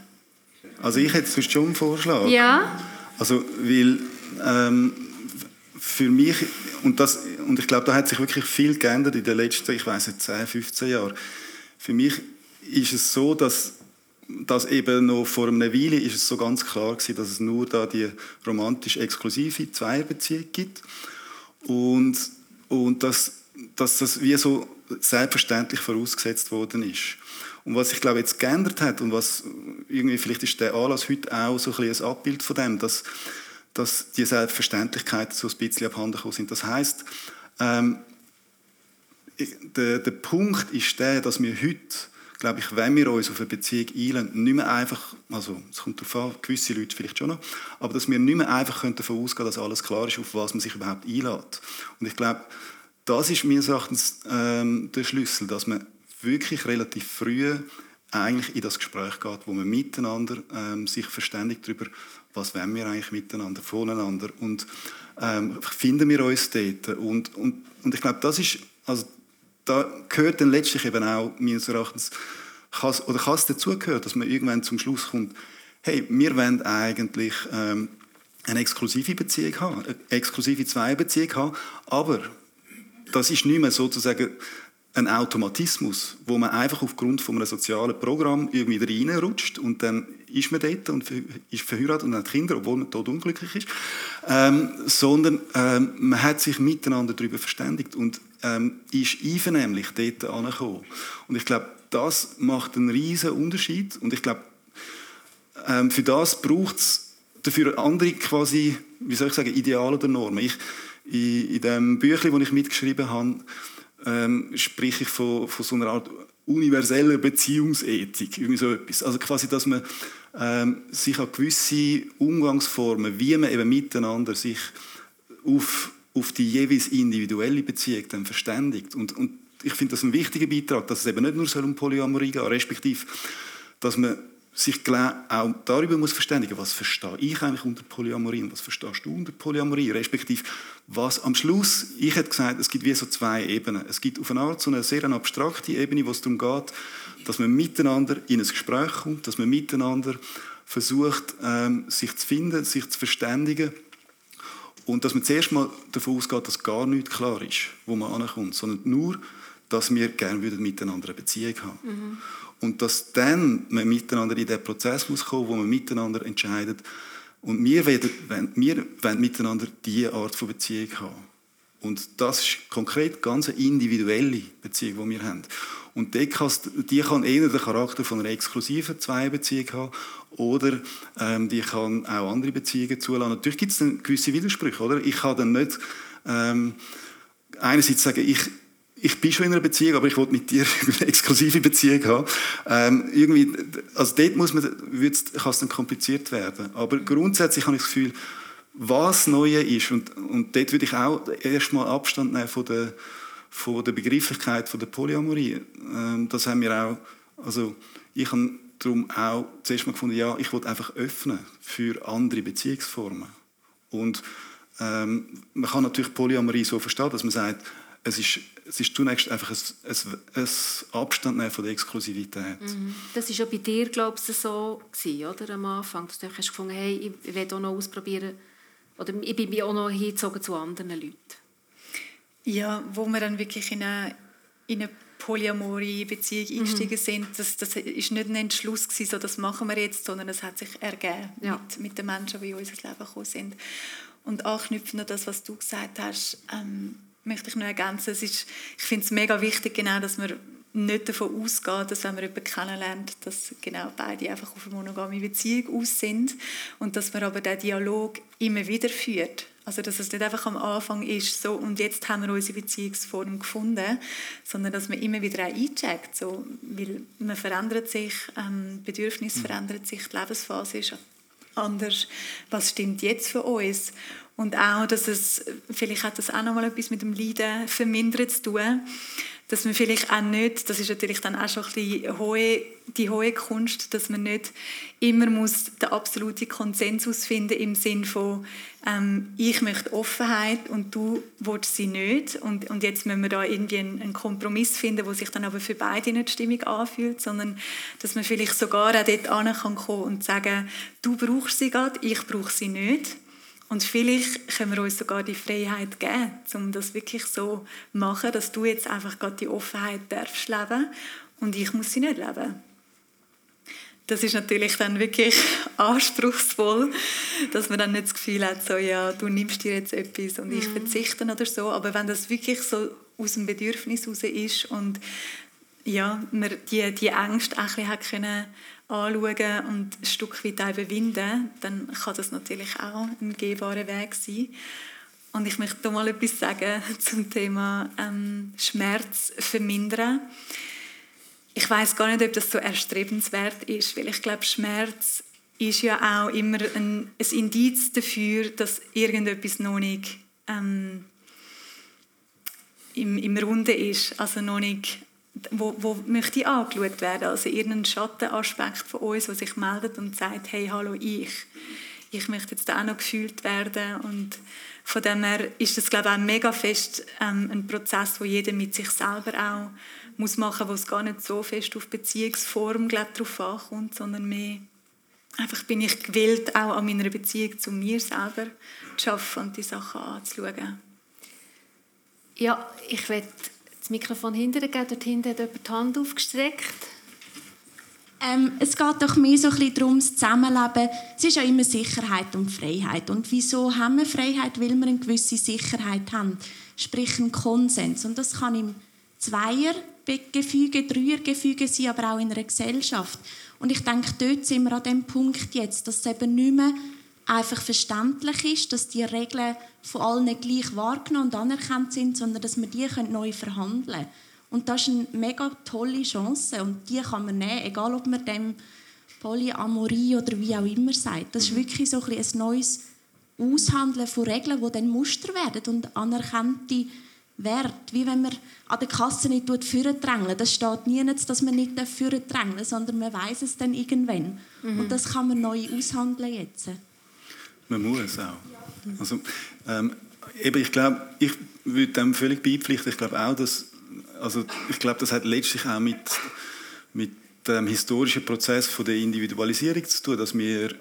Also ich hätte es schon einen Vorschlag. Ja. Also, weil ähm, für mich, und, das, und ich glaube, da hat sich wirklich viel geändert in den letzten, ich weiß nicht, 10, 15 Jahren. Für mich ist es so, dass dass eben noch vor einer Weile ist es so ganz klar gewesen, dass es nur da die romantisch exklusive Zweierbeziehung gibt und, und dass, dass das wie so selbstverständlich vorausgesetzt worden ist. Und was sich glaube jetzt geändert hat und was irgendwie vielleicht ist der Anlass heute auch so ein, ein Abbild von dem, dass, dass die Selbstverständlichkeiten so ein bisschen abhanden gekommen sind. Das heißt, ähm, der, der Punkt ist der, dass wir heute glaube ich, wenn wir uns auf eine Beziehung einladen, nicht mehr einfach, also es kommt darauf an, gewisse Leute vielleicht schon noch, aber dass wir nicht mehr einfach davon ausgehen dass alles klar ist, auf was man sich überhaupt einlädt. Und ich glaube, das ist meines Erachtens ähm, der Schlüssel, dass man wirklich relativ früh eigentlich in das Gespräch geht, wo man miteinander ähm, sich verständigt darüber, was wollen wir eigentlich miteinander, voneinander und ähm, finden wir uns dort. Und, und, und ich glaube, das ist, also da gehört dann letztlich eben auch, meines Erachtens, oder kann es dazugehören, dass man irgendwann zum Schluss kommt, hey, wir wollen eigentlich ähm, eine exklusive Beziehung haben, eine exklusive Zweierbeziehung haben, aber das ist nicht mehr sozusagen ein Automatismus, wo man einfach aufgrund von einem sozialen Programm irgendwie reinrutscht und dann ist man dort und ist verheiratet und hat Kinder, obwohl man tot unglücklich ist, ähm, sondern ähm, man hat sich miteinander darüber verständigt und ähm, ist einvernehmlich dort angekommen. Und ich glaube, das macht einen riesen Unterschied und ich glaube, ähm, für das braucht es dafür andere quasi, wie soll ich sagen, Ideale oder Normen. Ich, in, in dem Büchlein, das ich mitgeschrieben habe, ähm, spreche ich von, von so einer Art universeller Beziehungsethik, irgendwie so etwas. Also quasi, dass man ähm, sich an gewisse Umgangsformen, wie man eben miteinander sich auf, auf die jeweils individuelle Beziehung dann verständigt. Und, und ich finde das ein wichtiger Beitrag, dass es eben nicht nur um Polyamorie geht, respektive, dass man sich auch darüber muss verständigen, was verstehe ich eigentlich unter Polyamorie und was verstehst du unter Polyamorie, respektive was am Schluss, ich hätte gesagt, es gibt wie so zwei Ebenen. Es gibt auf eine Art so eine sehr abstrakte Ebene, wo es darum geht, dass man miteinander in ein Gespräch kommt, dass man miteinander versucht, ähm, sich zu finden, sich zu verständigen und dass man zuerst mal davon ausgeht, dass gar nichts klar ist, wo man ankommt, sondern nur, dass wir gerne miteinander eine Beziehung haben. Mhm. Und dass dann man miteinander in den Prozess muss kommen, wo man miteinander entscheidet. Und wir wollen, wir wollen miteinander diese Art von Beziehung haben. Und das ist konkret ganz eine individuelle Beziehung, die wir haben. Und die kann, die kann eher den Charakter von einer exklusiven Zweierbeziehung haben oder ähm, die kann auch andere Beziehungen zulassen. Natürlich gibt es dann gewisse Widersprüche. Oder? Ich kann dann nicht ähm, einerseits sagen, ich, ich bin schon in einer Beziehung, aber ich wollte mit dir eine exklusive Beziehung haben. Ähm, irgendwie, also dort muss man, kann es dann kompliziert werden. Aber grundsätzlich habe ich das Gefühl, was Neue ist, und, und dort würde ich auch erstmal Abstand nehmen von der, von der Begrifflichkeit von der Polyamorie. Ähm, das haben wir auch, also ich habe darum auch zuerst mal gefunden, ja, ich wollte einfach öffnen für andere Beziehungsformen. Und ähm, man kann natürlich Polyamorie so verstehen, dass man sagt, es ist, es ist zunächst einfach ein, ein, ein Abstand nehmen von der Exklusivität. Mhm. Das war ja bei dir, glaube ich, so, gewesen, oder, am Anfang, dass du hast gefunden hey, ich will auch noch ausprobieren, oder ich bin mich auch noch hingezogen zu anderen Leuten. Ja, wo wir dann wirklich in eine, in eine Polyamorie-Beziehung mhm. eingestiegen sind, das, das ist nicht ein Entschluss gewesen, so das machen wir jetzt, sondern es hat sich ergeben ja. mit, mit den Menschen, die in unser Leben gekommen sind. Und anknüpfend an das, was du gesagt hast, ähm, möchte ich noch ergänzen. Es ist, ich finde es mega wichtig, genau, dass man nicht davon ausgeht, dass wenn man jemanden kennenlernt, dass genau beide einfach auf eine monogame Beziehung aus sind und dass man aber den Dialog immer wieder führt. Also dass es nicht einfach am Anfang ist, so und jetzt haben wir unsere Beziehungsform gefunden, sondern dass man immer wieder auch eincheckt, so, weil man verändert sich, ähm, Bedürfnis mhm. verändert sich, die Lebensphase ist anders. Was stimmt jetzt für uns? Und auch, dass es, vielleicht hat das auch noch mal etwas mit dem Leiden vermindern zu tun, dass man vielleicht auch nicht, das ist natürlich dann auch schon ein hohe, die hohe Kunst, dass man nicht immer muss den absoluten Konsensus finden im Sinn von ähm, ich möchte Offenheit und du willst sie nicht. Und, und jetzt müssen wir da irgendwie einen, einen Kompromiss finden, wo sich dann aber für beide nicht stimmig anfühlt, sondern dass man vielleicht sogar auch dort kann und sagen, du brauchst sie gerade, ich brauche sie nicht und vielleicht können wir uns sogar die Freiheit geben, um das wirklich so zu machen, dass du jetzt einfach gerade die Offenheit darfst leben und ich muss sie nicht leben. Das ist natürlich dann wirklich anspruchsvoll, dass man dann nicht das Gefühl hat, so, ja, du nimmst dir jetzt etwas und ich mhm. verzichte oder so. Aber wenn das wirklich so aus dem Bedürfnis heraus ist und ja, man die, die Ängste auch ein bisschen anschauen und ein Stück weit auch überwinden, dann kann das natürlich auch ein gehbarer Weg sein. Und ich möchte mal etwas sagen zum Thema ähm, Schmerz vermindern. Ich weiß gar nicht, ob das so erstrebenswert ist, weil ich glaube, Schmerz ist ja auch immer ein, ein Indiz dafür, dass irgendetwas noch nicht ähm, im, im Runde ist, also noch nicht wo, wo möchte angeschaut werden? Also irgendein Schattenaspekt von uns, der sich meldet und sagt, hey, hallo, ich. Ich möchte jetzt auch noch gefühlt werden. Und von dem her ist das, glaube ich, auch mega fest ähm, ein Prozess, wo jeder mit sich selber auch muss machen wo es gar nicht so fest auf Beziehungsform glaub, drauf ankommt, sondern mehr einfach bin ich gewillt, auch an meiner Beziehung zu mir selber zu arbeiten und die Sachen anzuschauen. Ja, ich werde Mikrofon hinterher geben. Dort hinten hat jemand die Hand aufgestreckt. Ähm, es geht doch mehr so ein bisschen darum, das Zusammenleben. Es ist ja immer Sicherheit und Freiheit. Und wieso haben wir Freiheit? Weil wir eine gewisse Sicherheit haben. Sprich, einen Konsens. Und das kann im Zweiergefüge, Dreiergefüge sein, aber auch in einer Gesellschaft. Und ich denke, dort sind wir an dem Punkt jetzt, dass es eben nicht mehr einfach verständlich ist, dass die Regeln von allen gleich wahrgenommen und anerkannt sind, sondern dass wir die neu verhandeln können. Und das ist eine mega tolle Chance und die kann man nehmen, egal ob man dem Polyamorie oder wie auch immer sagt. Das ist wirklich so ein, ein neues Aushandeln von Regeln, die dann Muster werden und anerkannte Werte. Wie wenn man an der Kasse nicht drängeln Das steht nie, dass man nicht drängeln sondern man weiß es dann irgendwann. Mhm. Und das kann man neu aushandeln jetzt. Man muss auch. Also, ähm, eben, ich glaube, ich würde dem völlig beipflichten. Ich glaube auch, dass also ich glaube, das hat letztlich auch mit, mit dem historischen Prozess von der Individualisierung zu tun, dass wir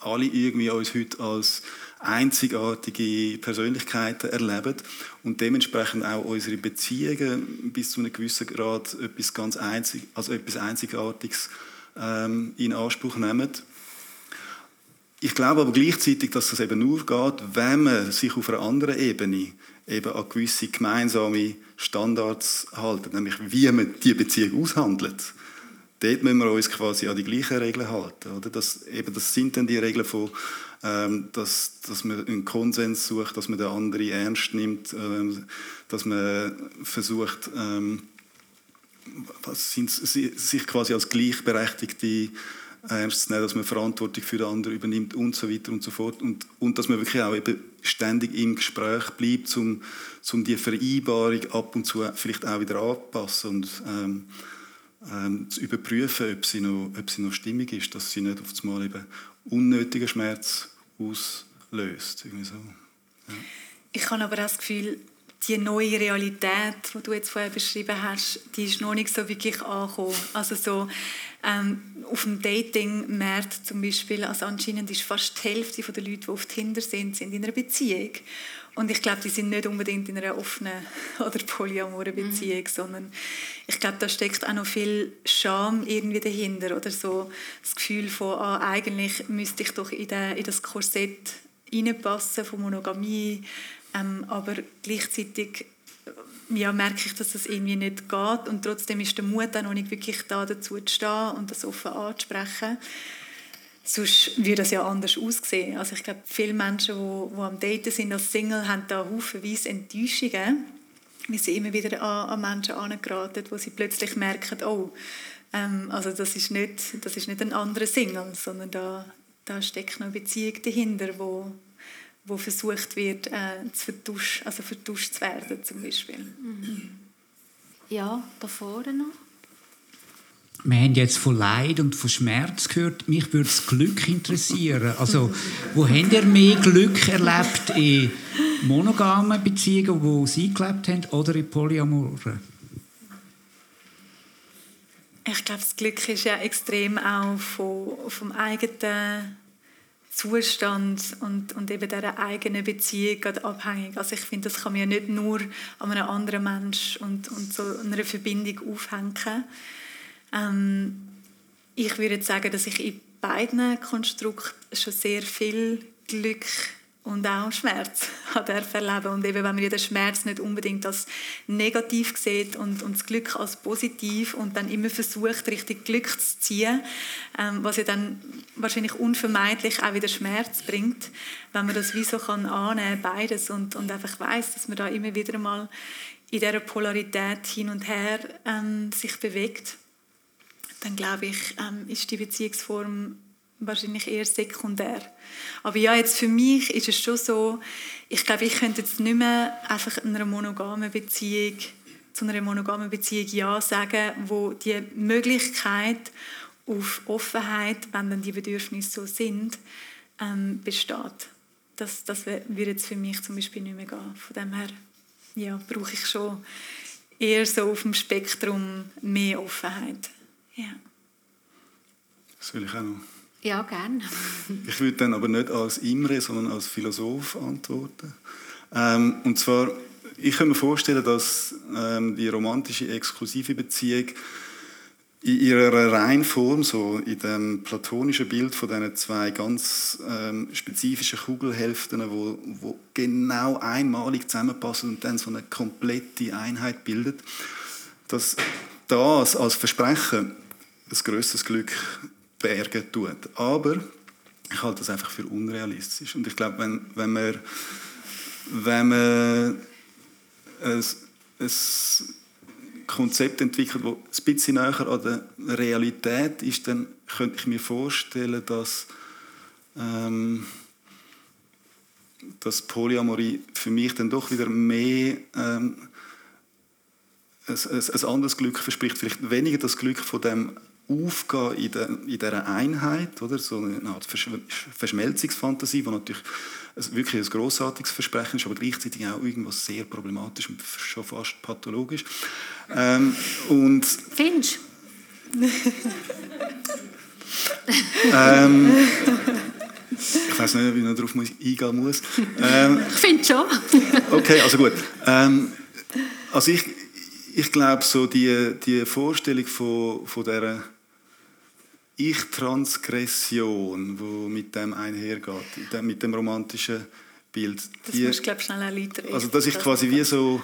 alle irgendwie uns heute als einzigartige Persönlichkeiten erleben und dementsprechend auch unsere Beziehungen bis zu einem gewissen Grad etwas ganz einzig, also etwas Einzigartiges ähm, in Anspruch nehmen. Ich glaube aber gleichzeitig, dass das eben nur geht, wenn man sich auf einer anderen Ebene eben an gewisse gemeinsame Standards halten, nämlich wie man die Beziehung aushandelt. Dort müssen wir uns quasi an die gleichen Regeln halten. Oder? Das, eben, das sind dann die Regeln von, ähm, dass, dass man einen Konsens sucht, dass man den anderen ernst nimmt, ähm, dass man versucht, ähm, sind, sich quasi als gleichberechtigte ernst nehmen, dass man Verantwortung für den anderen übernimmt und so weiter und so fort. Und, und dass man wirklich auch eben ständig im Gespräch bleibt, um, um die Vereinbarung ab und zu vielleicht auch wieder anzupassen und ähm, ähm, zu überprüfen, ob sie, noch, ob sie noch stimmig ist, dass sie nicht auf einmal eben unnötigen Schmerz auslöst. Irgendwie so. Ja. Ich habe aber das Gefühl, die neue Realität, die du jetzt vorher beschrieben hast, die ist noch nicht so wirklich angekommen. Also so ähm, auf dem Dating-Markt zum Beispiel, also anscheinend ist fast die Hälfte der Leute, die auf Tinder sind, sind in einer Beziehung. Und ich glaube, die sind nicht unbedingt in einer offenen oder polyamoren. Beziehung, mhm. sondern ich glaube, da steckt auch noch viel Scham irgendwie dahinter oder so das Gefühl von, ah, eigentlich müsste ich doch in, den, in das Korsett reinpassen von Monogamie, ähm, aber gleichzeitig ja, merke ich, dass das irgendwie nicht geht und trotzdem ist der Mut auch noch nicht wirklich da, dazu zu stehen und das offen anzusprechen. Sonst würde das ja anders aussehen. Also ich glaube, viele Menschen, die, die am Daten sind als Single, haben da haufenweise Enttäuschungen. Wir sind immer wieder an, an Menschen herangeraten, wo sie plötzlich merken, oh, ähm, also das ist, nicht, das ist nicht ein anderer Single, sondern da, da steckt noch eine Beziehung dahinter, wo, wo versucht wird, äh, zu vertusch, also vertuscht zu werden, zum Beispiel. Mhm. Ja, da vorne noch. Wir haben jetzt von Leid und von Schmerz gehört. Mich würde das Glück interessieren. Also, wo habt ihr mehr Glück erlebt? In monogamen Beziehungen, wo Sie gelebt haben, oder in Polyamoren? Ich glaube, das Glück ist ja extrem auch von, vom eigenen Zustand und, und eben dieser eigenen Beziehung abhängig. Also ich finde, das kann man ja nicht nur an einem anderen Mensch und, und so einer Verbindung aufhängen. Ähm, ich würde sagen, dass ich in beiden Konstrukten schon sehr viel Glück und auch Schmerz erleben Und eben, wenn man den Schmerz nicht unbedingt als negativ sieht und, und das Glück als positiv und dann immer versucht, richtig Glück zu ziehen, ähm, was ja dann wahrscheinlich unvermeidlich auch wieder Schmerz bringt, wenn man das wie so kann annehmen, beides. Und, und einfach weiß, dass man da immer wieder mal in dieser Polarität hin und her ähm, sich bewegt, dann glaube ich, ähm, ist die Beziehungsform wahrscheinlich eher sekundär. Aber ja, jetzt für mich ist es schon so, ich glaube, ich könnte jetzt nicht mehr einfach einer monogamen Beziehung, zu einer monogamen Beziehung Ja sagen, wo die Möglichkeit auf Offenheit, wenn dann die Bedürfnisse so sind, ähm, besteht. Das, das würde jetzt für mich zum Beispiel nicht mehr gehen. Von dem her ja, brauche ich schon eher so auf dem Spektrum mehr Offenheit. Ja. Das will ich auch noch. Ja, gerne. ich würde dann aber nicht als Imre, sondern als Philosoph antworten. Ähm, und zwar, ich kann mir vorstellen, dass ähm, die romantische, exklusive Beziehung in ihrer Reinform, so in dem platonischen Bild von diesen zwei ganz ähm, spezifischen Kugelhälften, wo, wo genau einmalig zusammenpassen und dann so eine komplette Einheit bildet, dass das als Versprechen ein größeres Glück bergen tut. Aber ich halte das einfach für unrealistisch. Und ich glaube, wenn, wenn man, wenn man ein, ein Konzept entwickelt, das ein bisschen näher an der Realität ist, dann könnte ich mir vorstellen, dass, ähm, dass Polyamorie für mich dann doch wieder mehr ähm, ein, ein, ein anderes Glück verspricht. Vielleicht weniger das Glück von dem Aufgehen in, dieser Einheit, oder? so eine Art Verschmelzungsfantasie, die natürlich wirklich ein grossartiges Versprechen ist, aber gleichzeitig auch irgendwas sehr problematisch und schon fast pathologisch. Ähm, und Findest ähm, ich weiß nicht, wie ich darauf eingehen muss. Ähm, ich finde schon. okay, also gut. Ähm, also ich, ich glaube, so die, die Vorstellung von, von dieser Ich-Transgression, die mit dem einhergeht, mit dem romantischen Bild. Das die, musst du, glaube ich, schnell erläutern. Also, dass ich quasi wie so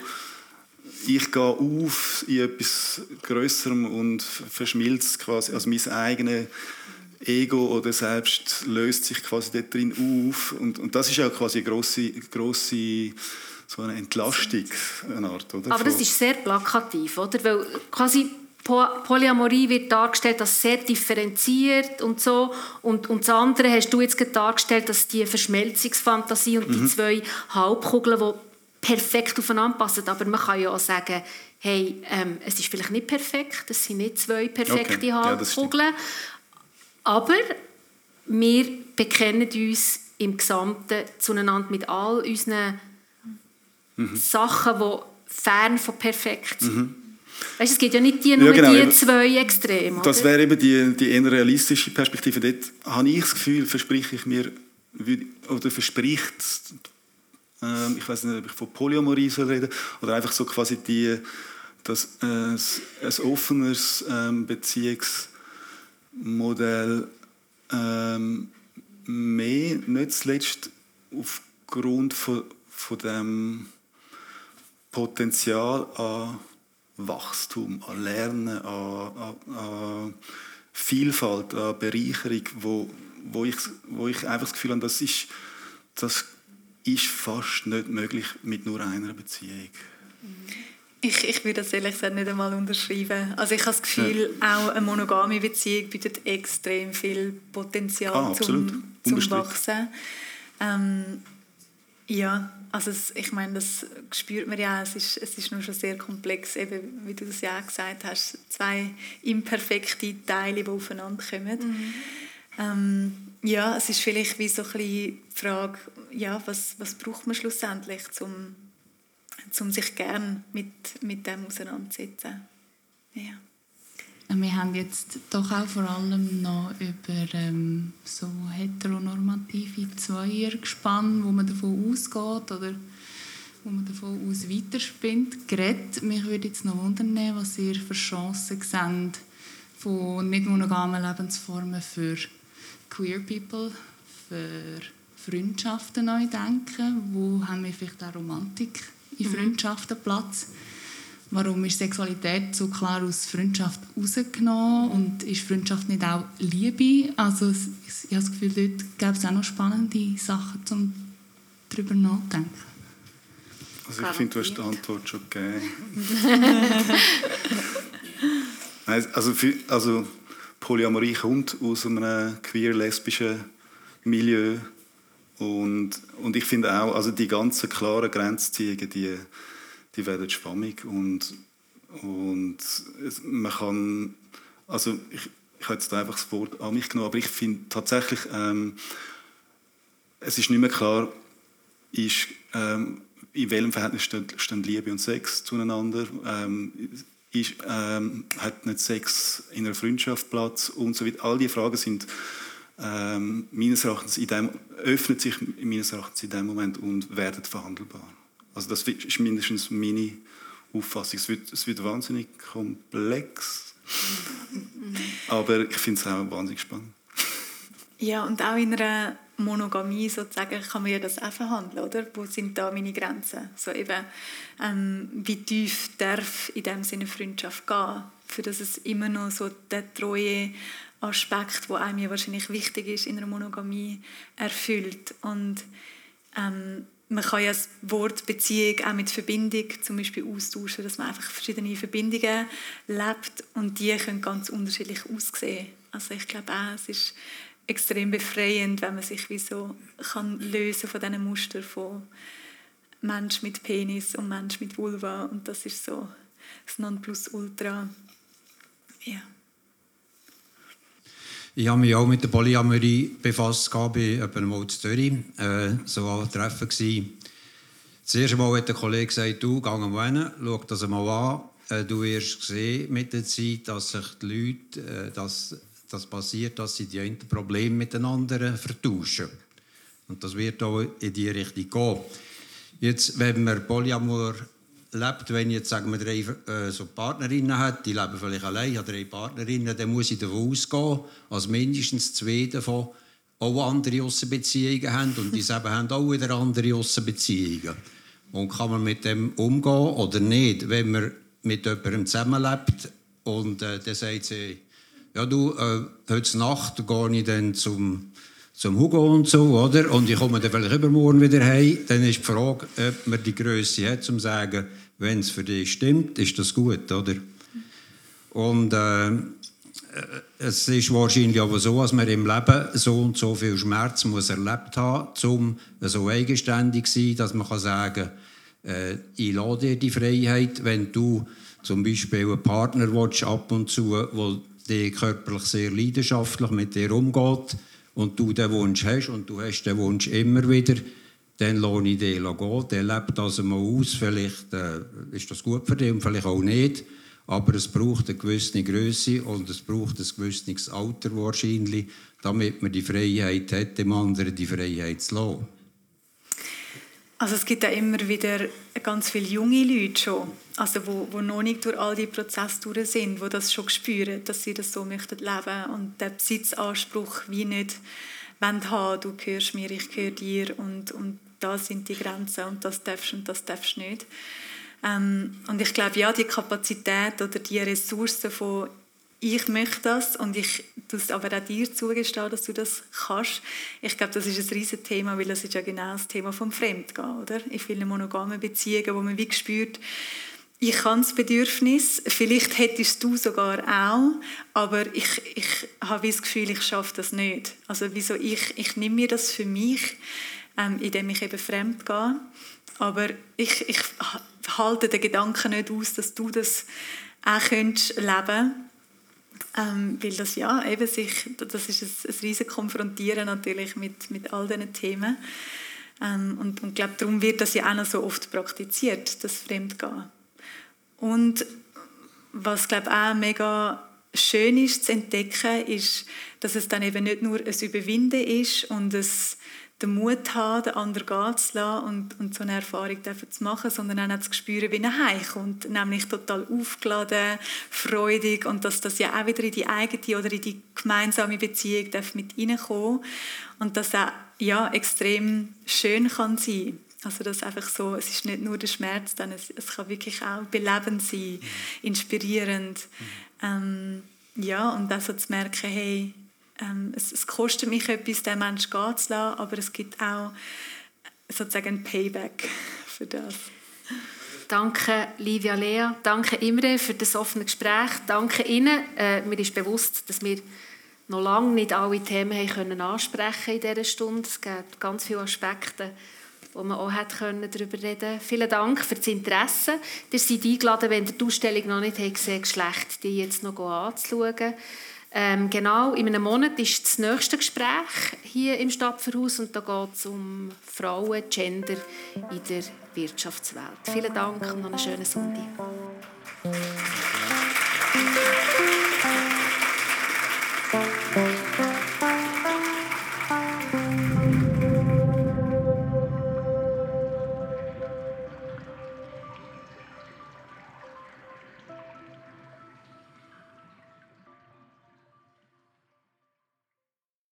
ich gehe auf in etwas Größerem und verschmilzt quasi, also mein eigenes Ego oder Selbst löst sich quasi dort drin auf und, und das ist auch quasi eine grosse, grosse so eine Entlastung, eine Art, oder? Aber das ist sehr plakativ, oder? Weil quasi Polyamorie wird dargestellt als sehr differenziert und so und, und das andere hast du jetzt dargestellt, dass die Verschmelzungsfantasie und mhm. die zwei Halbkugeln, die perfekt aufeinander passen. Aber man kann ja auch sagen, hey, ähm, es ist vielleicht nicht perfekt, es sind nicht zwei perfekte okay. Halbkugeln, ja, aber wir bekennen uns im Gesamten zueinander mit all unseren mhm. Sachen, die fern von perfekt sind. Mhm. Weißt, es gibt ja nicht die, nur ja, genau. die zwei Extreme. Das wäre eben die, die eher realistische Perspektive. Dort habe ich das Gefühl, verspreche ich mir, oder verspricht ähm, ich weiß nicht, ob ich von Polyamorie soll reden oder einfach so quasi die, dass äh, ein offenes ähm, Beziehungsmodell ähm, mehr, nicht zuletzt aufgrund von, von dem Potenzial an Wachstum, an Lernen, an, an, an Vielfalt, an Bereicherung, wo, wo, ich, wo ich einfach das Gefühl habe, das ist, das ist fast nicht möglich mit nur einer Beziehung. Ich, ich würde das ehrlich gesagt nicht einmal unterschreiben. Also ich habe das Gefühl, ja. auch eine monogame Beziehung bietet extrem viel Potenzial ah, zum, zum Wachsen. Ähm, ja, also es, ich meine, das spürt man ja. Es ist, es ist nur schon sehr komplex, eben, wie du das ja auch gesagt hast. Zwei imperfekte Teile, die aufeinander kommen. Mhm. Ähm, ja, es ist vielleicht wie so ein die Frage, ja, was, was braucht man schlussendlich, um zum sich gern mit, mit dem auseinanderzusetzen. Ja. Wir haben jetzt doch auch vor allem noch über ähm, so heteronormative Zweier gespannt, wo man davon ausgeht oder wo man davon aus weiterspinnt, geredet. Mich würde jetzt noch wundern, was ihr für Chancen seht von nicht monogamen Lebensformen für Queer People, für Freundschaften neu denken. Wo haben wir vielleicht auch Romantik in mhm. Freundschaften Platz? Warum ist Sexualität so klar aus Freundschaft rausgenommen und ist Freundschaft nicht auch Liebe? Also ich habe das Gefühl, dort gäbe es auch noch spannende Sachen, um darüber nachzudenken. Also ich finde, du hast die Antwort schon gegeben. also, also Polyamorie kommt aus einem queer-lesbischen Milieu und, und ich finde auch, also die ganzen klaren Grenzziehungen, die, die werden schwammig und, und man kann, also ich, ich habe jetzt einfach das Wort an mich genommen, aber ich finde tatsächlich, ähm, es ist nicht mehr klar, ist, ähm, in welchem Verhältnis stehen, stehen Liebe und Sex zueinander. Ähm, ist, ähm, hat nicht Sex in einer Freundschaft Platz und so weiter. All diese Fragen sind ähm, meines Erachtens in dem, öffnet sich meines Erachtens in dem Moment und werden verhandelbar. Also das ist mindestens meine Auffassung. Es wird, es wird wahnsinnig komplex, aber ich finde es auch wahnsinnig spannend. Ja, und auch in einer Monogamie sozusagen kann man ja das auch verhandeln, oder? Wo sind da meine Grenzen? So eben, ähm, wie tief darf in dem Sinne Freundschaft gehen, für dass es immer noch so der treue Aspekt, wo einem ja wahrscheinlich wichtig ist in einer Monogamie, erfüllt. Und ähm, man kann ja das Wort Beziehung auch mit Verbindung zum Beispiel austauschen, dass man einfach verschiedene Verbindungen lebt und die können ganz unterschiedlich aussehen. Also ich glaube auch, es ist extrem befreiend, wenn man sich wie so kann lösen von diesen Mustern von Mensch mit Penis und Mensch mit Vulva und das ist so das Nonplusultra. Ja. Ich habe mich auch mit der Polyamorie befasst, bei einem in Zürich. Äh, so ein Treffen. Das erste Mal hat der Kollege gesagt, du, geh mal hin, schau das mal an. Äh, du wirst sehen mit der Zeit, dass sich die Leute, äh, dass das passiert, dass sie die einen Probleme mit den anderen vertauschen. Und das wird auch in die Richtung gehen. Jetzt, wenn man Polyamor lebt, wenn ich jetzt sagen wir drei äh, so Partnerinnen hat, die leben vielleicht allein, hat drei Partnerinnen, dann muss ich davon ausgehen, dass mindestens zwei davon auch andere Aussenbeziehungen haben und die selber haben auch wieder andere Aussenbeziehungen. Und kann man mit dem umgehen oder nicht? Wenn man mit jemandem zusammenlebt und äh, der sagt sie, ja du, äh, heute Nacht gehe ich dann zum zum Hugo und so, oder? Und ich komme dann vielleicht übermorgen wieder heim. Dann ist die Frage, ob man die Größe hat, um zu sagen, wenn es für dich stimmt, ist das gut, oder? Und äh, es ist wahrscheinlich aber so, dass man im Leben so und so viel Schmerz muss erlebt haben, um so eigenständig zu sein, dass man kann sagen äh, ich lade dir die Freiheit, wenn du zum Beispiel einen Partner willst, ab und zu, der körperlich sehr leidenschaftlich mit dir umgeht, und du den Wunsch hast und du hast den Wunsch immer wieder, dann lohne ich den gehen. Der lebt das mal aus. Vielleicht äh, ist das gut für dich und vielleicht auch nicht. Aber es braucht eine gewisse Größe und es braucht ein gewisses Alter wahrscheinlich, damit man die Freiheit hat, dem anderen die Freiheit zu lassen. Also es gibt ja immer wieder ganz viele junge Leute schon, also wo, wo noch nicht durch all die Prozesse durch sind, wo das schon spüren, dass sie das so möchten leben und den Besitzanspruch wie nicht haben, du gehörst mir, ich gehöre dir und, und da sind die Grenzen und das darfst und das darfst nicht. Ähm, und ich glaube, ja, die Kapazität oder die Ressourcen von ich möchte das und ich das aber auch dir zugestehen, dass du das kannst. Ich glaube, das ist ein riesiges Thema, weil das ist ja genau das Thema vom Fremdgehen, oder? In vielen monogamen Beziehungen, wo man wie spürt, ich kann das Bedürfnis, vielleicht hättest du sogar auch, aber ich, ich habe das Gefühl, ich schaffe das nicht. Also wieso ich, ich nehme mir das für mich, ähm, indem ich eben fremd gehe, aber ich, ich halte den Gedanken nicht aus, dass du das auch könntest leben ähm, weil das ja eben sich, das ist ein, ein riesiges Konfrontieren natürlich mit, mit all diesen Themen. Ähm, und ich glaube, darum wird das ja auch noch so oft praktiziert, das Fremdgehen. Und was glaube auch mega schön ist zu entdecken, ist, dass es dann eben nicht nur ein Überwinden ist und es den Mut haben, den anderen gehen zu lassen und, und so eine Erfahrung zu machen, sondern auch zu spüren, wie er heimkommt. Nämlich total aufgeladen, freudig und dass das ja auch wieder in die eigene oder in die gemeinsame Beziehung darf mit reinkommen und dass auch ja, extrem schön kann sein also das einfach so, es ist nicht nur der Schmerz, dann es, es kann wirklich auch belebend sein, mhm. inspirierend. Mhm. Ähm, ja, und auch so zu merken, hey, ähm, es, es, kostet mich etwas, den Menschen gehen zu lassen, aber es gibt auch sozusagen ein Payback für das. Danke, Livia Lea. Danke, Imre, für das offene Gespräch. Danke Ihnen. Äh, mir ist bewusst, dass wir noch lange nicht alle Themen haben können ansprechen in dieser Stunde. Es gibt ganz viele Aspekte, wo man auch hat können darüber reden Vielen Dank für das Interesse. Ihr seid eingeladen, wenn ihr die Ausstellung noch nicht gesehen habt, Geschlecht, die jetzt noch anzuschauen. Ähm, genau, in einem Monat ist das nächste Gespräch hier im Stadtverhaus und da geht es um Frauen, Gender in der Wirtschaftswelt. Vielen Dank und noch einen schönen Sonntag. Musik